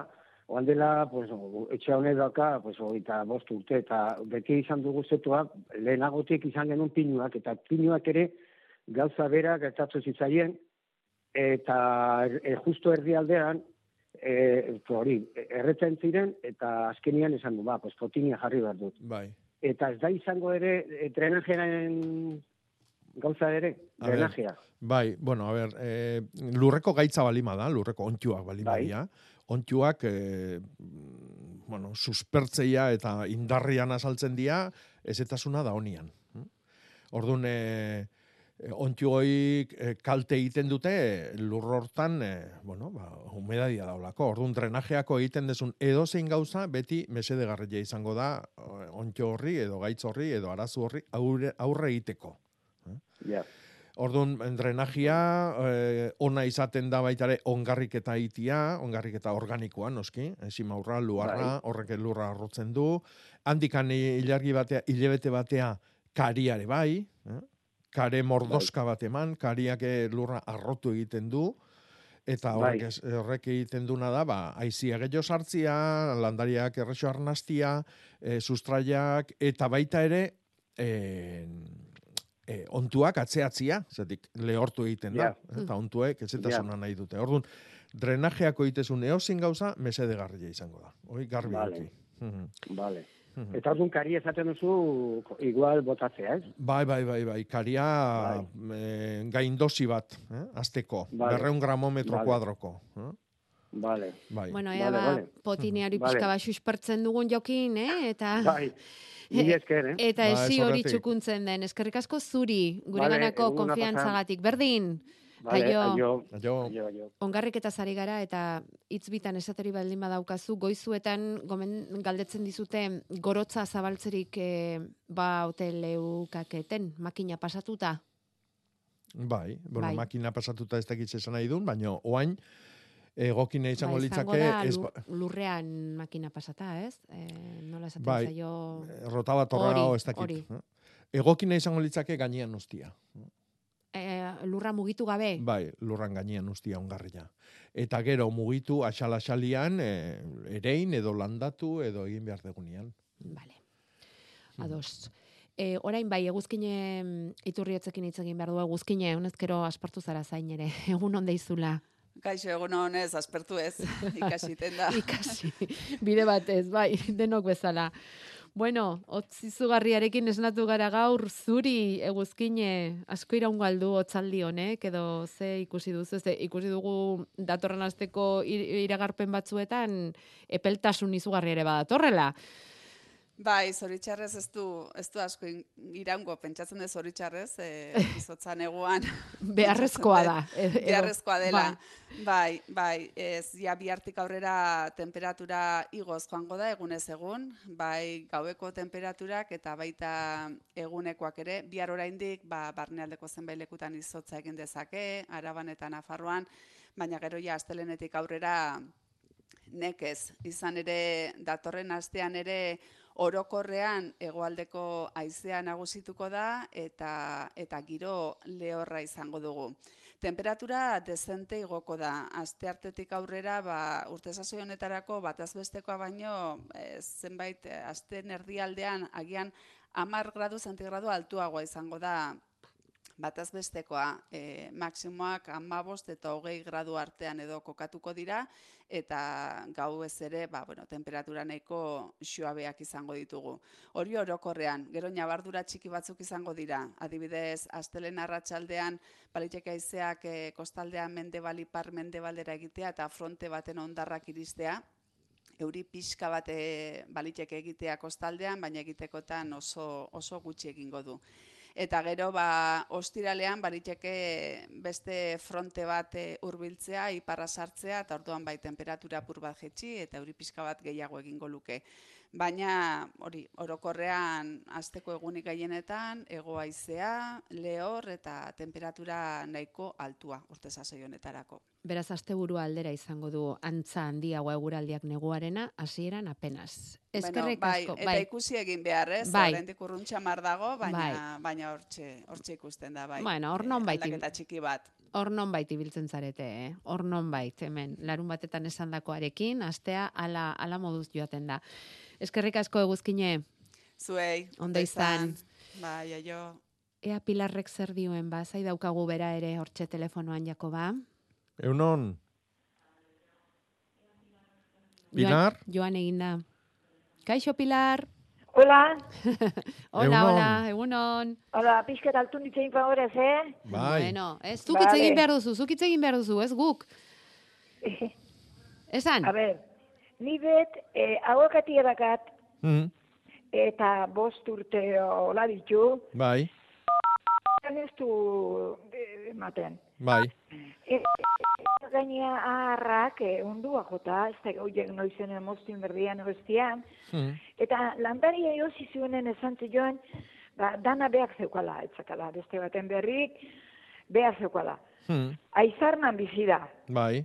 oan dela, pues, etxe honek dauka, pues, eta bost urte, eta beti izan dugu zetua, lehenagotik izan genuen pinuak, eta pinuak ere gauza bera gertatu zitzaien, eta e, justo erdialdean, e, hori, erretzen ziren, eta azkenian esan du, ba, pues fotinia jarri behar dut. Bai. Eta ez da izango ere, e, drenajearen gauza ere, drenajea. Bai, bueno, a ber, e, lurreko gaitza balima da, lurreko ontjuak balima Bai. dira. Ontjuak, e, bueno, suspertzeia eta indarrian azaltzen dira, ezetasuna da honian. Orduan, e, e, ontjugoik e, kalte egiten dute lur hortan, e, bueno, ba, humedadia daulako. Orduan, drenajeako egiten desun edozein gauza, beti mesedegarria izango da e, ontjo horri, edo gaitz horri, edo arazu horri aurre, aurre egiteko. Ja. Orduan, drenajia eh, ona izaten da baita ere ongarriketa itia, ongarriketa organikoa, noski, ezin maurra, luarra, Bai. horrek lurra arrotzen du. Handikan ilargi batea, hilebete batea, kariare bai, eh? Kare mordoska bat eman, kariak eh, lurra arrotu egiten du, eta horrek, Bai. horrek egiten duna da, ba, aizia gehiago sartzia, landariak errexo arnastia, e, sustraiak, eta baita ere, e, e, ontuak atzeatzia, zetik lehortu egiten da, Ja. eta ontuek ezetasuna nahi dute. Orduan, drenajeako egitezun eozin gauza, mesedegarria izango da. Hoi, garbi Vale. eduki. Mhm. Vale. Mhm. Eta orduan kari esaten duzu igual botatzea, ez? Bai, bai, bai, bai, karia eh, gaindosi bat, eh? azteko, Vale. berreun gramometro Vale. kuadroko. Eh? Vale. Bai. Bueno, ea Vale, ba, vale. potineari Vale. pixka bat suspertzen dugun jokin, eh? Eta... Bai. Esker, eh? Eta Ba, esi hori txukuntzen den. Eskerrik asko zuri, gure Vale, konfiantzagatik. Berdin, Vale, aio. aio. Aio. Aio, aio. ongarrik eta zari gara, eta hitz bitan esateri baldin badaukazu, goizuetan gomen, galdetzen dizute gorotza zabaltzerik e, ba hoteleukaketen, makina pasatuta. Bai, bueno, Bai. makina pasatuta ez dakitze esan nahi duen, baina oain, egokine izango Ba, litzake, da ez, ba- lurrean makina pasata, ez? E, nola esaten Bai, zaio... rotaba torra Hori, ez dakit. hori. eh? Egokine izango litzake gainean ustia. E, lurra mugitu gabe. Bai, lurran gainean ustia ongarria. Eta gero mugitu axala-xalian, e, erein edo landatu edo egin behar degunean. Vale. Ados. E, orain bai, eguzkine mm, iturriotzekin hitz egin behar du eguzkine, honezkero aspartu zara zain ere, egun onde izula. Kaixo egun honez, aspertu ez, ikasiten da. Ikasi, bide batez, bai, denok bezala. Bueno, otz izugarriarekin esnatu gara gaur, zuri eguzkine asko iraungo aldu otzaldi honek, edo ze ikusi duzu, ze ikusi dugu datorren asteko ir- iragarpen batzuetan epeltasun izugarri ere badatorrela. Bai, zoritxarrez ez du, ez du asko iraungo, pentsatzen dut zoritxarrez, e, izotza neguan. Beharrezkoa da. e- edo- Beharrezkoa dela. Bai. Bai, bai, ez ja bihartik aurrera temperatura igoz joango da egunez egun, bai gaueko temperaturak eta baita egunekoak ere, bihar oraindik ba barnealdeko zenbait lekutan izotza egin dezake, Araban eta Nafarroan, baina gero ja astelenetik aurrera nekez. Izan ere, datorren astean ere orokorrean hegoaldeko haizea nagusituko da eta eta giro lehorra izango dugu. Temperatura dezente igoko da. Aste artetik aurrera, ba, urte honetarako bataz bestekoa baino eh, zenbait eh, asten erdialdean agian 10 gradu zentigrado altuagoa izango da bataz bestekoa e, maksimoak 15 eta hogei gradu artean edo kokatuko dira eta gau ez ere ba, bueno, temperatura nahiko xuabeak izango ditugu. Hori orokorrean, gero nabardura txiki batzuk izango dira. Adibidez, astelen arratsaldean baliteke haizeak e, kostaldean mendebal ipar mendebaldera egitea eta fronte baten ondarrak iristea euri pixka bat e, baliteke egitea kostaldean, baina egitekotan oso, oso gutxi egingo du. Eta gero, ba, ostiralean, bariteke beste fronte bat e, hurbiltzea, iparra sartzea, eta orduan bai temperatura apur bat jetxi, eta euri pixka bat gehiago egingo luke. Baina, hori, orokorrean, asteko egunik gehienetan, ego haizea, lehor eta temperatura nahiko altua, urte sasoi honetarako. Beraz, asteburua aldera izango du antza handiagoa eguraldiak neguarena, hasieran apenas. Eskerrik bueno, bai, asko. Eta ikusi egin behar, ez? Bai. Oraindik urrun txamar dago, baina, Bai. baina hortxe, hortxe ikusten da, bai. Bueno, hor nonbait Aldaketa txiki bat. Hor nonbait ibiltzen zarete, eh? Hor nonbait, hemen, larun batetan esandakoarekin, astea ala, ala moduz joaten da. Eskerrik asko eguzkine. Zuei. Ondo izan. Bai, aio. Ea Pilarrek zer dioen, ba, zai daukagu bera ere hortxe telefonoan, Jakoba. Eunon. Pilar? Joan, joan eginda. Kaixo, Pilar. Hola. hola, Egunon. hola, egunon. Hola, pixkat altu ditzein favorez, eh? Bai. Bueno, ez, zuk hitz egin behar duzu, zuk egin behar duzu, ez guk. Esan? A ber, ni bet, eh, aguakati edakat, Mm, eta bost urte hola ditu, bai, ez du eh, ematen. bai. E, gainea aharrak, eh, ondua jota, ez da hoiek noizen emoztin berdian guztian, Mm, eta landaria josi zuenen esan joan, ba, dana behak zeukala, etzakala, beste baten berrik, behak zeukala. mm, Aizarnan bizi da, bai.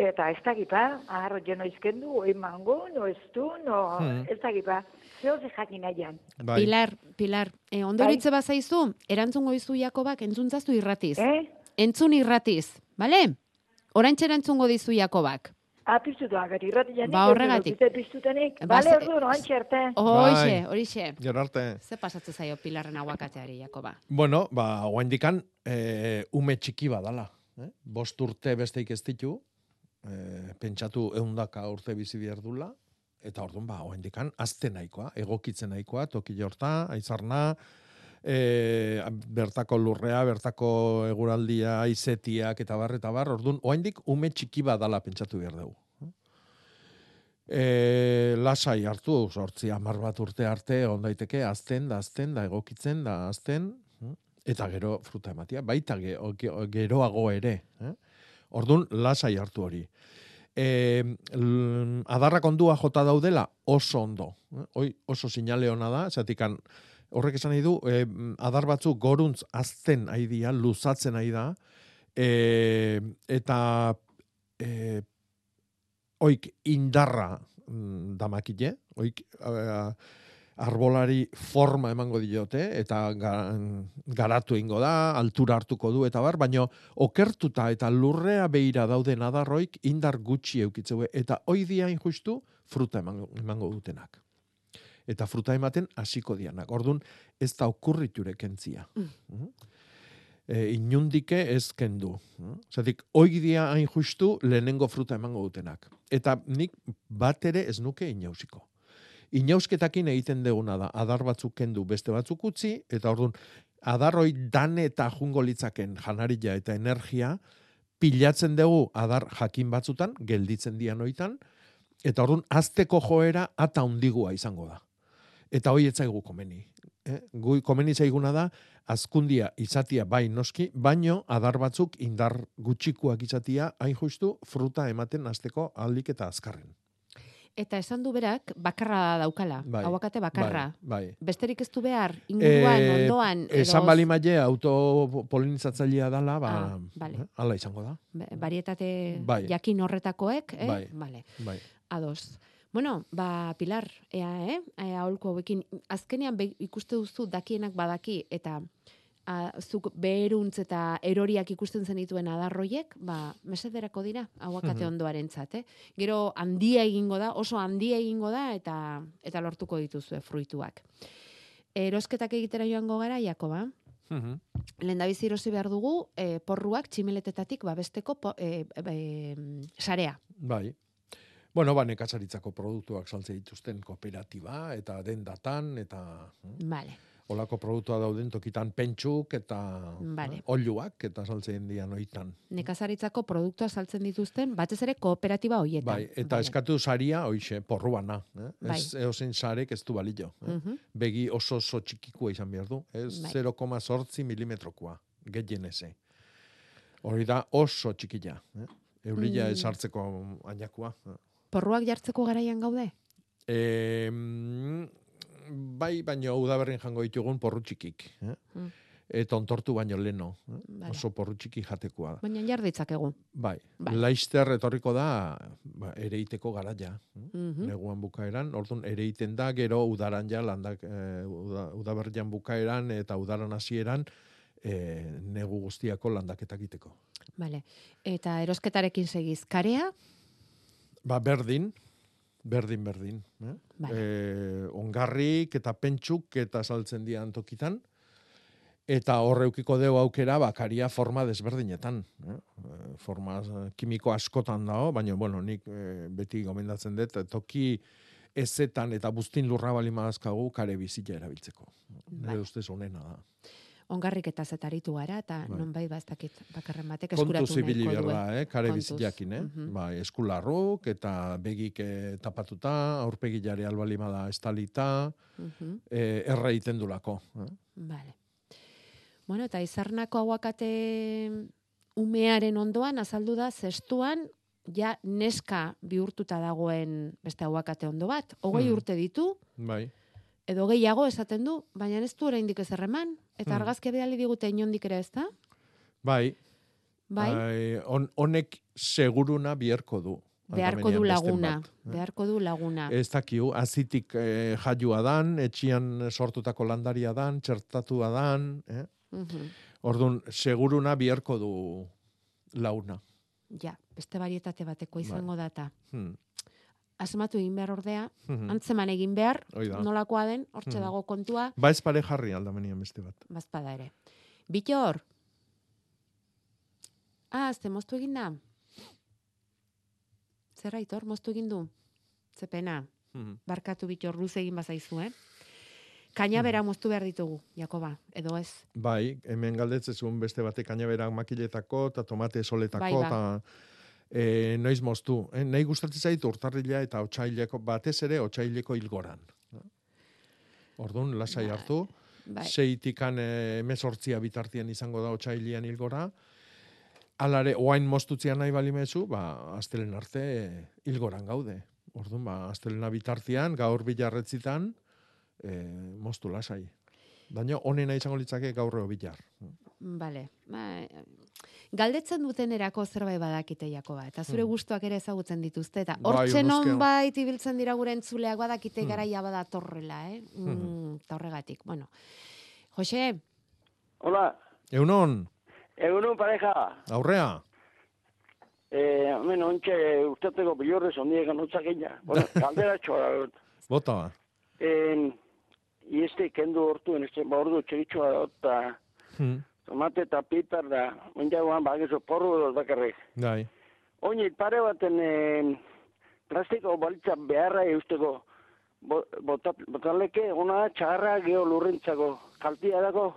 Eta ez dakipa, aharro jeno izkendu, oi mango, no ez du, no, Hmm. ez dakipa. Zeo ze jakin nahian. Bai. Pilar, Pilar, eh, ondo Bai. iritze bazaizu, erantzungo izu Jakobak entzuntzazu irratiz. Eh? Entzun irratiz, bale? Oraintxe erantzungo dizu Jakobak. Ah, piztutu agati, irrati janik. Ba, horregatik. Zite piztutenik. Ba, Bale, ordu, no, antxe arte. Horixe, horixe. Gero arte. Ze pasatzen zaio Pilarren aguakateari, Jakoba? Bueno, ba, oaindikan, e, ume txiki badala. Eh? Bost urte besteik ez ditu, e, pentsatu eundaka urte bizi behar dula, eta orduan, ba, oaindikan, azte nahikoa, egokitzen nahikoa, toki jorta, aizarna, e, bertako lurrea, bertako eguraldia, aizetiak, eta bar, eta bar, orduan, oaindik ume txiki badala pentsatu behar dugu. E, lasai hartu, sortzi hamar bat urte arte, on daiteke, azten, da azten, da egokitzen, da azten, eta gero fruta ematia, baita ge- geroago ere. Eh? Orduan, lasai hartu hori. E, l- adarrak ondua jota daudela, oso ondo. Eh? Hoi oso sinale ona da, zatikan, horrek esan nahi du, e, adar batzuk goruntz azten aidia, luzatzen ari da, e, eta e, oik indarra mm, damakile, oik eh, arbolari forma emango diote, eta ga, garatu ingo da, altura hartuko du, eta bar, baino okertuta eta lurrea beira dauden adarroik indar gutxi eukitzeue, eta hoi dia injustu fruta emango, emango dutenak. Eta fruta ematen hasiko dianak. Ordun ez da okurriture kentzia. Mhm. e, inundike ez kendu. Zatik, hoi dia hain justu lehenengo fruta emango dutenak. Eta nik bat ere ez nuke inausiko. Inausketakin egiten deguna da, adar batzuk kendu, beste batzuk utzi, eta orduan, adarroi dane eta jungo litzaken janaria eta energia, pilatzen dugu adar jakin batzutan, gelditzen dian oitan, eta orduan, azteko joera ata undigua izango da. Eta hoi etzaigu komeni. Eh? Gui komeni zaiguna da, azkundia izatia bai noski, baino adar batzuk indar gutxikuak izatia, hain justu, fruta ematen azteko aldik eta azkarren. Eta esan du berak, bakarra daukala, Bai, aguakate bakarra. Bai, bai. Besterik ez du behar, inguruan, Eh, ondoan, Esan bali maile autopolinizatzailea dala, ba, Ah, bale. eh, hala izango da. Barietate Bai. jakin horretakoek, eh? Bai. Vale. Bai. Ados. Bueno, ba, Pilar, ea, eh? Ea, aholku hauekin, azkenean be, ikuste duzu dakienak badaki, eta a, zuk beheruntz eta eroriak ikusten zenituen adarroiek, ba, mesederako dira, aguakate Mhm. ondoaren eh? Gero handia egingo da, oso handia egingo da, eta eta lortuko dituzue fruituak. Erosketak egitera joango gara, Jakoba? Mhm. Lehen dabizi erosi behar dugu, e, porruak tximeletetatik babesteko po, e, e, sarea. Bai. Bueno, ba, nekazaritzako produktuak saltze dituzten kooperatiba, eta dendatan, eta... hm? Vale. Olako produktua dauden tokitan pentsuk eta Vale. eh, oiluak eta saltzen dian oitan. Nekazaritzako produktua saltzen dituzten, batez ere kooperatiba hoietan. Bai, eta eskatu saria, hoixe, porruana. Eh? Bai. Ez eozein sarek ez du balio. Eh? Mhm. Begi oso oso txikikua izan behar du. Ez Bai. 0,sortzi milimetrokoa, gehien eze. Hori da oso txikila. Eh? Eurila Mm. esartzeko ainakoa. Eh? Porruak jartzeko garaian gaude? E, bai, baino udaberrin jango ditugun porru txikik. Eh? Mm. Eta ontortu baino leno. Eh? Vale. Oso porru txiki jatekoa. Baina jar ditzakegu. Bai, Bai. Laister etorriko da ba, ereiteko garaia. Mhm. Neguan bukaeran, orduan ereiten da, gero udaran ja, landak, e, uda, udaberrian bukaeran eta udaran hasieran e, negu guztiako landaketak egiteko. Vale. Eta erosketarekin segiz, karea? Ba, berdin, berdin, berdin. Eh? Vale. E, ongarrik eta pentsuk eta saltzen dian tokitan, eta horreukiko deu aukera bakaria forma desberdinetan. Eh? Eh, Forma kimiko askotan dago, baina bueno, nik eh, beti gomendatzen dut, toki ezetan eta buztin lurra bali madazkagu kare bizila erabiltzeko. Bai. Nire ustez honena da. Ongarrik eta zetaritu gara, eta Bai. nonbait baztakit bakarren batek Kontu eskuratu zibili nahiko behar da, eh? kare bizilakin, eh? Mhm. Bai, eskularruk eta begik eh, tapatuta, aurpegilare albalimada estalita, Mhm. eh, erra egiten dulako. Eh? Vale. Bueno, eta izarnako aguakate umearen ondoan azaldu da zestuan ja neska bihurtuta dagoen beste aguakate ondo bat. Hogei Hmm. urte ditu, Bai. Edo gehiago esaten du, baina ez du oraindik ez erreman. Eta Hmm. argazki bidali digute inondik ere ez da? Bai. Bai. on, honek seguruna biherko du. Beharko du laguna. eh? Beharko du laguna. Ez dakiu, azitik eh, jaiua dan, etxian sortutako landaria dan, txertatua dan, eh? Mhm. Orduan, seguruna biherko du launa. Ja, beste varietate bateko Bai. izango data. Hmm. Asmatu egin behar ordea, Mhm. antzeman egin behar, nolakoa den, hortxe Mhm. dago kontua, Ba ez pare jarri aldamenean beste bat. bazpada ere. Bitor! Ah, azte moztu egin da? Zer aitor, moztu egin du? Ze pena, Mhm. barkatu bitor, luz egin bazaizu, eh? Kaina bera moztu behar ditugu, Jakoba, edo ez? Bai, hemen galdetzen zuen beste batek kainaberak makiletako, eta tomate soletako, Bai, ba. E, noiz moztu. E, nahi gustatzen zait urtarrila eta otxaileko, batez ere otxaileko hilgoran. Orduan, lasai hartu. Bai. Seitikan e, emezortzia bitartian izango da otxailian hilgora. Alare, oain moztutzia nahi balimezu, ba, astelen arte hilgoran gaude. Orduan, ba, astelena bitartian, gaur bilarretzitan, e, moztu lasai. Baina honena izango litzake gaur eo bilar. Bale, ba, galdetzen duten erako zerbait badakite Jakoba, eta zure Hmm. gustuak ere ezagutzen dituzte, eta Bai, hortxe honezkero. nonbait ibiltzen dira gure entzuleak badakite Hmm. garaia bada torrela, eh? Hmm. Mm, eta horregatik, bueno. Jose, Hola, Eunon, egunon pareja. aurrea. Eh, hemen ontxe usteteko bilorrez ondiek anotzakina. Bueno, galdera dut. Bota ba. En, ieste kendu hortu, este ba ordu txeritxoa eta Hmm. Tomate eta piper da, ondiagoan bagizu porru dut bakarrik. Gai. Oinit pare baten eh, plastiko balitza beharra eusteko bo- bota, botaleke ona txarra geho lurrentzako kaltia dako.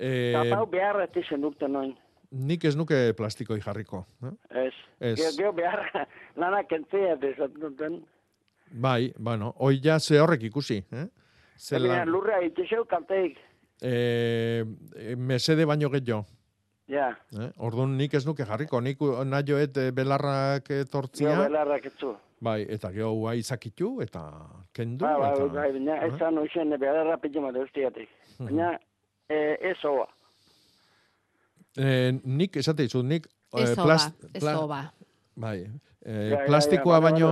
E, Eta pau beharra ez izen dukten noin. nik ez nuke plastikoi jarriko. Eh? Ez. Ez. Geho, geho beharra lana kentzea desatzen duten. Bai, bueno, hoi ja ze horrek ikusi. Eh? Zela... Zela, Lurra itxeu kalteik. E, e, mesede baino gehiago. Ja. Eh? Orduan nik ez nuke jarriko, nik nahioet e, belarrak etortzia. Geho belarrak etzu. Bai, eta geho guai izakitu, eta kendu. Ba, ba, eta, ba, baina ez eh? da noixen beharra pijama deustiatik. Baina eh, ez hoa. Eh, nik esate dizut, nik... ez eh, plast- ez oba. Bai, Ja, eh, ja, ja, plastikoa baino...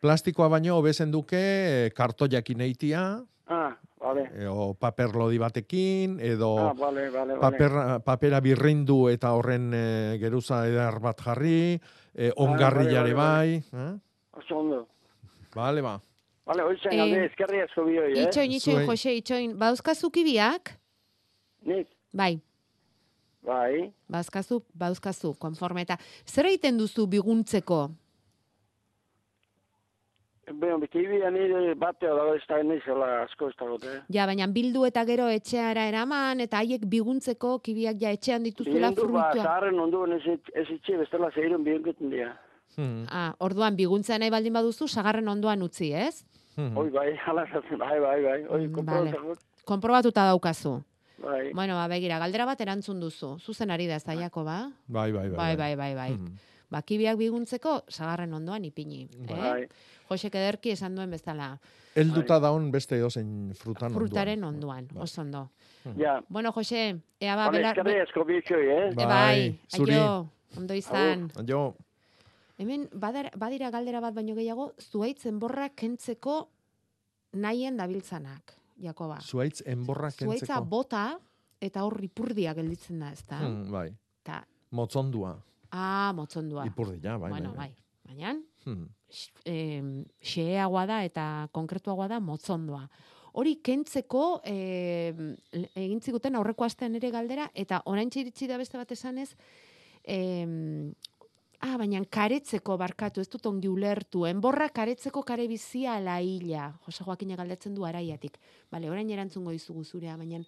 Plastikoa baino hobezen duke eh, kartoiakin eitia, Ah, vale. edo paper lodi batekin, edo Ah, vale, vale, vale. paper, papera birrindu eta horren e, geruza edar bat jarri, e, ongarrilare Ah, vale, bai. Eh? Oso ondo. Bale, ba. Vale, hoizen Eh, galde eskerri asko bioi, eh? Itxoin, itxoin. Jose, itxoin, bauzkazu kibiak? Nik, Bai, bai. bauzkazu, bauzkazu, konforme, eta zer egiten duzu biguntzeko? Beno, bikibi nire batea dago ez da nizela asko ez dago, eh? Ja, baina bildu eta gero etxeara eraman, eta haiek biguntzeko kibiak ja etxean dituzula Biendu, ba, fruitua. zaharren onduen ez, ez itxe, bestela zehiren biengeten dira. Hmm. Ah, orduan biguntzea nahi baldin baduzu, sagarren ondoan utzi, ez? Hoi, bai, hala zaten, bai, bai, bai. Hoi, Mm, dut. Konprobatuta daukazu. Bai. Bueno, ba, begira, galdera bat erantzun duzu. Zuzen ari da ez da, Jakoba? Bai, bai, Bai, bai, bai, bai. Mhm. Ba, kibiak biguntzeko, sagarren ondoan ipini. Bai. Eh? Josek ederki esan duen bezala. Elduta daun beste edozein frutan Frutaren onduan, oso ondo. Ja. Bueno, Jose, ea ba, belar... eskerri asko biotxoi, eh? E, bai, zuri. aio, ondo izan. Jo, Hemen badar, badira galdera bat baino gehiago, zuaitz enborra kentzeko nahien dabiltzanak, Jakoba. zuaitz enborra Zuaitza kentzeko. bota eta hor ipurdia gelditzen da, ezta? Hmm, bai. Ta, Motzondua. ah, motzondua. Ipurdia, bai, bueno, bai, bai. Baina, Hmm. em, xeheagoa da eta konkretuagoa da motzondoa. Hori kentzeko e, egin ziguten aurreko astean ere galdera eta oraintxe iritsi da beste bat esanez e, Ah, baina karetzeko barkatu, ez dut ongi ulertu. Enborra karetzeko kare bizia ala hila. Jose Joakina galdetzen du araiatik. Bale, orain erantzungo dizugu zurea, baina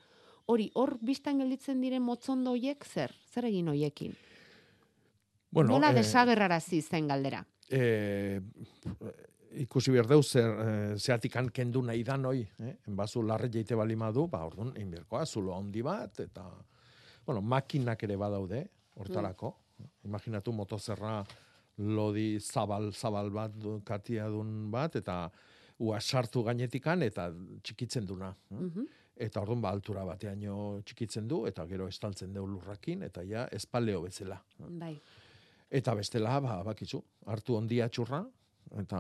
hori, hor biztan gelditzen diren motzondo hoiek zer? Zer egin hoiekin? Bueno, Nola eh, desagerrarazi zen galdera? Eh, ikusi behar deu zer eh, zeatikan kendu nahi da noi, eh? Enbazu larre jeite balima du, ba, orduan, inberkoa, zulo handi bat, eta, bueno, makinak ere badaude, hortarako. Imaginatu motozerra lodi zabal, zabal bat, katia dun bat, eta ua sartu gainetikan, eta txikitzen duna. eh? Mhm. Eta orduan ba altura bateaino txikitzen du, eta gero estaltzen deu lurrakin, eta ja espaleo bezala. Bai. Eta bestela, ba, bakizu, hartu ondia txurra, eta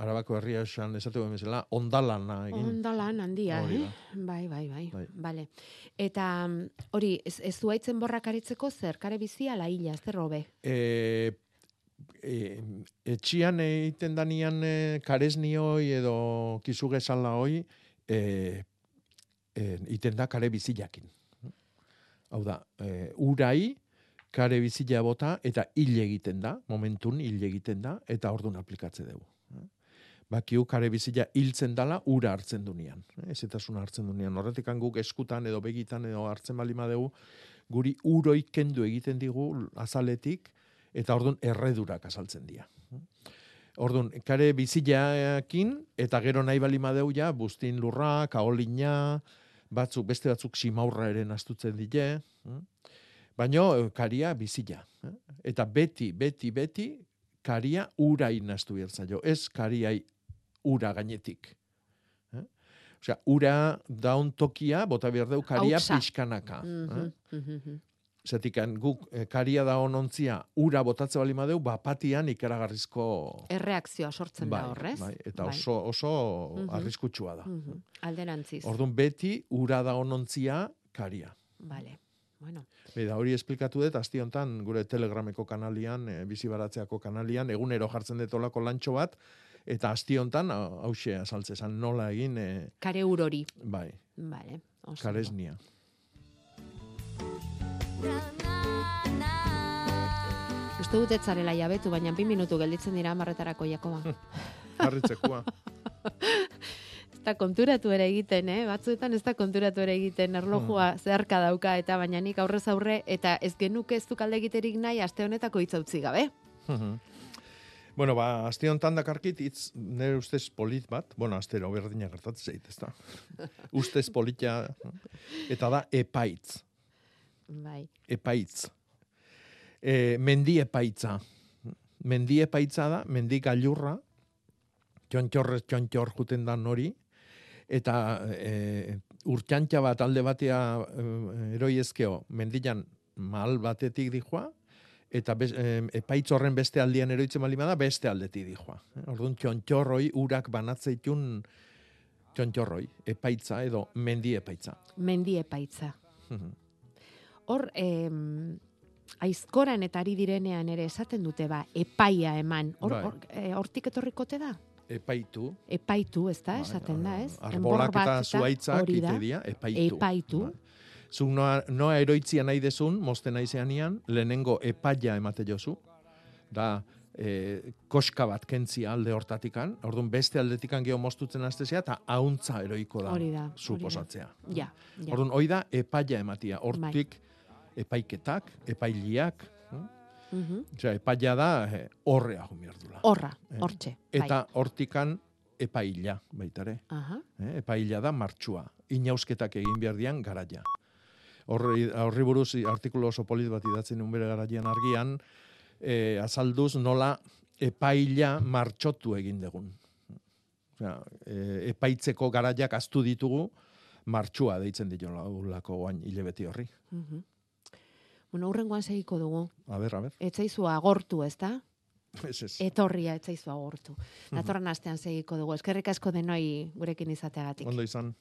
arabako herria esan esateko bezala, ondalana egin. Ondalan handia, eh? Bai, bai, bai. Bai. Vale. Eta mm, hori, ez, ez zuaitzen borra karetzeko zer? Kare bizia ala hila, zer robe? E, e, etxian egiten danian e, karesnioi edo kizugezala hoi, e, e, iten da kare bizilakin. Hau da, e, urai, kare bizila bota, eta hil egiten da, momentun hil egiten da, eta orduan aplikatze dugu. Bakiu kare bizila hiltzen dala, ura hartzen dunean. Ezetasuna hartzen dunean. Horretik guk eskutan edo begitan edo hartzen bali madegu, guri uroik kendu egiten digu azaletik, eta orduan erredurak azaltzen dira. Orduan, kare bizilakin, eta gero nahi bali madeu ja, bustin lurra, kaolina, batzuk, beste batzuk simaurra ere astutzen die, baino eh, karia bizila. eh? Eta beti, beti, beti, karia ura inastu bertzaio, ez kariai ura gainetik. Eh? Osea, ura daun tokia, bota behar deu karia Hautsa. pixkanaka. eh? Mhm, mhm, mhm. Zetikan guk eh, karia da onontzia ura botatze bali madeu, bapatian ikaragarrizko Erreakzioa sortzen bai, da horrez. bai, eta Bai. oso oso Mhm. arriskutsua da. Mhm. Alderantziz. Orduan beti ura da onontzia karia. Vale. Bueno, Beda, hori esplikatu dut, asti hontan gure telegrameko kanalian, e, bizi baratzeako kanalian, egunero jartzen dut olako lantxo bat, eta asti hontan hau- hause azaltze zan nola egin, e, kare urori. bai, Vale. karesnia. Uste dut ez zarela jabetu, baina bi minutu gelditzen dira amarretarako Jakoba. Harritzekoa. ez da konturatu ere egiten, eh? Batzuetan ez da konturatu ere egiten, erlojua zeharka dauka, eta baina nik aurrez aurre, eta ez genuke ez du kalde egiterik nahi, aste honetako hitza utzi gabe. Mhm. bueno, ba, asti hontan dakarkit, itz, nire ustez polit bat, bueno, astero berdina gertatzen zait, ez da. ustez politia, eta da epaitz. Bai. epaitz. E, mendi epaitza. Mendi epaitza da, mendi gailurra, txontxorrez txontxor juten da nori, eta e, urtxantxa bat alde batea e, eroiezkeo, mendian mal batetik dijoa, eta bez, e, epaitz horren beste aldian eroitzen bali bada, beste aldetik dijoa. Orduan txontxorroi urak banatzeitun txontxorroi, epaitza edo mendi epaitza. Mendi epaitza. Hor, em, aizkoran eta ari direnean ere esaten dute ba, epaia eman. Hor, Bai. eh, hortik etorrikote da? Epaitu, Epaitu, ez da, esaten da, ez? Enbor arbolak eta zuaitzak hori da. ite dia, epaitu. Epaitu. Zuk noa, noa eroitzia nahi dezun, mosten naizeanian, lehenengo epaia emate jozu, da e, koska bat kentzia alde hortatikan, orduan beste aldetikan geho mostutzen aztezea, eta hauntza eroiko da, Hori da, hori da. suposatzea. Ja, ja. Orduan, hoi da epaia ematia, hortik epaiketak, epailiak, hm? Mhm. Osea, epaia da eh, horrea jumierdula. Horra, hortxe, bai. Eta hortikan epaila, baitare. Aha. Eh, epaila da martxua. Inausketak egin behar dian garaia. Horri, horri buruz artikulu oso polit bat idatzen nun bere garaian argian, eh, azalduz nola epaila martxotu egin degun. Osea, eh, epaitzeko garaiak aztu ditugu, martxua deitzen diola lako guain hilebeti horri. Mhm. Bueno, urrengoan segiko dugu. A ber, a ber. Etzaizu agortu, ez da? Ez ez. Etorria etzaizu agortu. Datorren astean segiko dugu. Eskerrik asko denoi gurekin izateagatik. Ondo izan.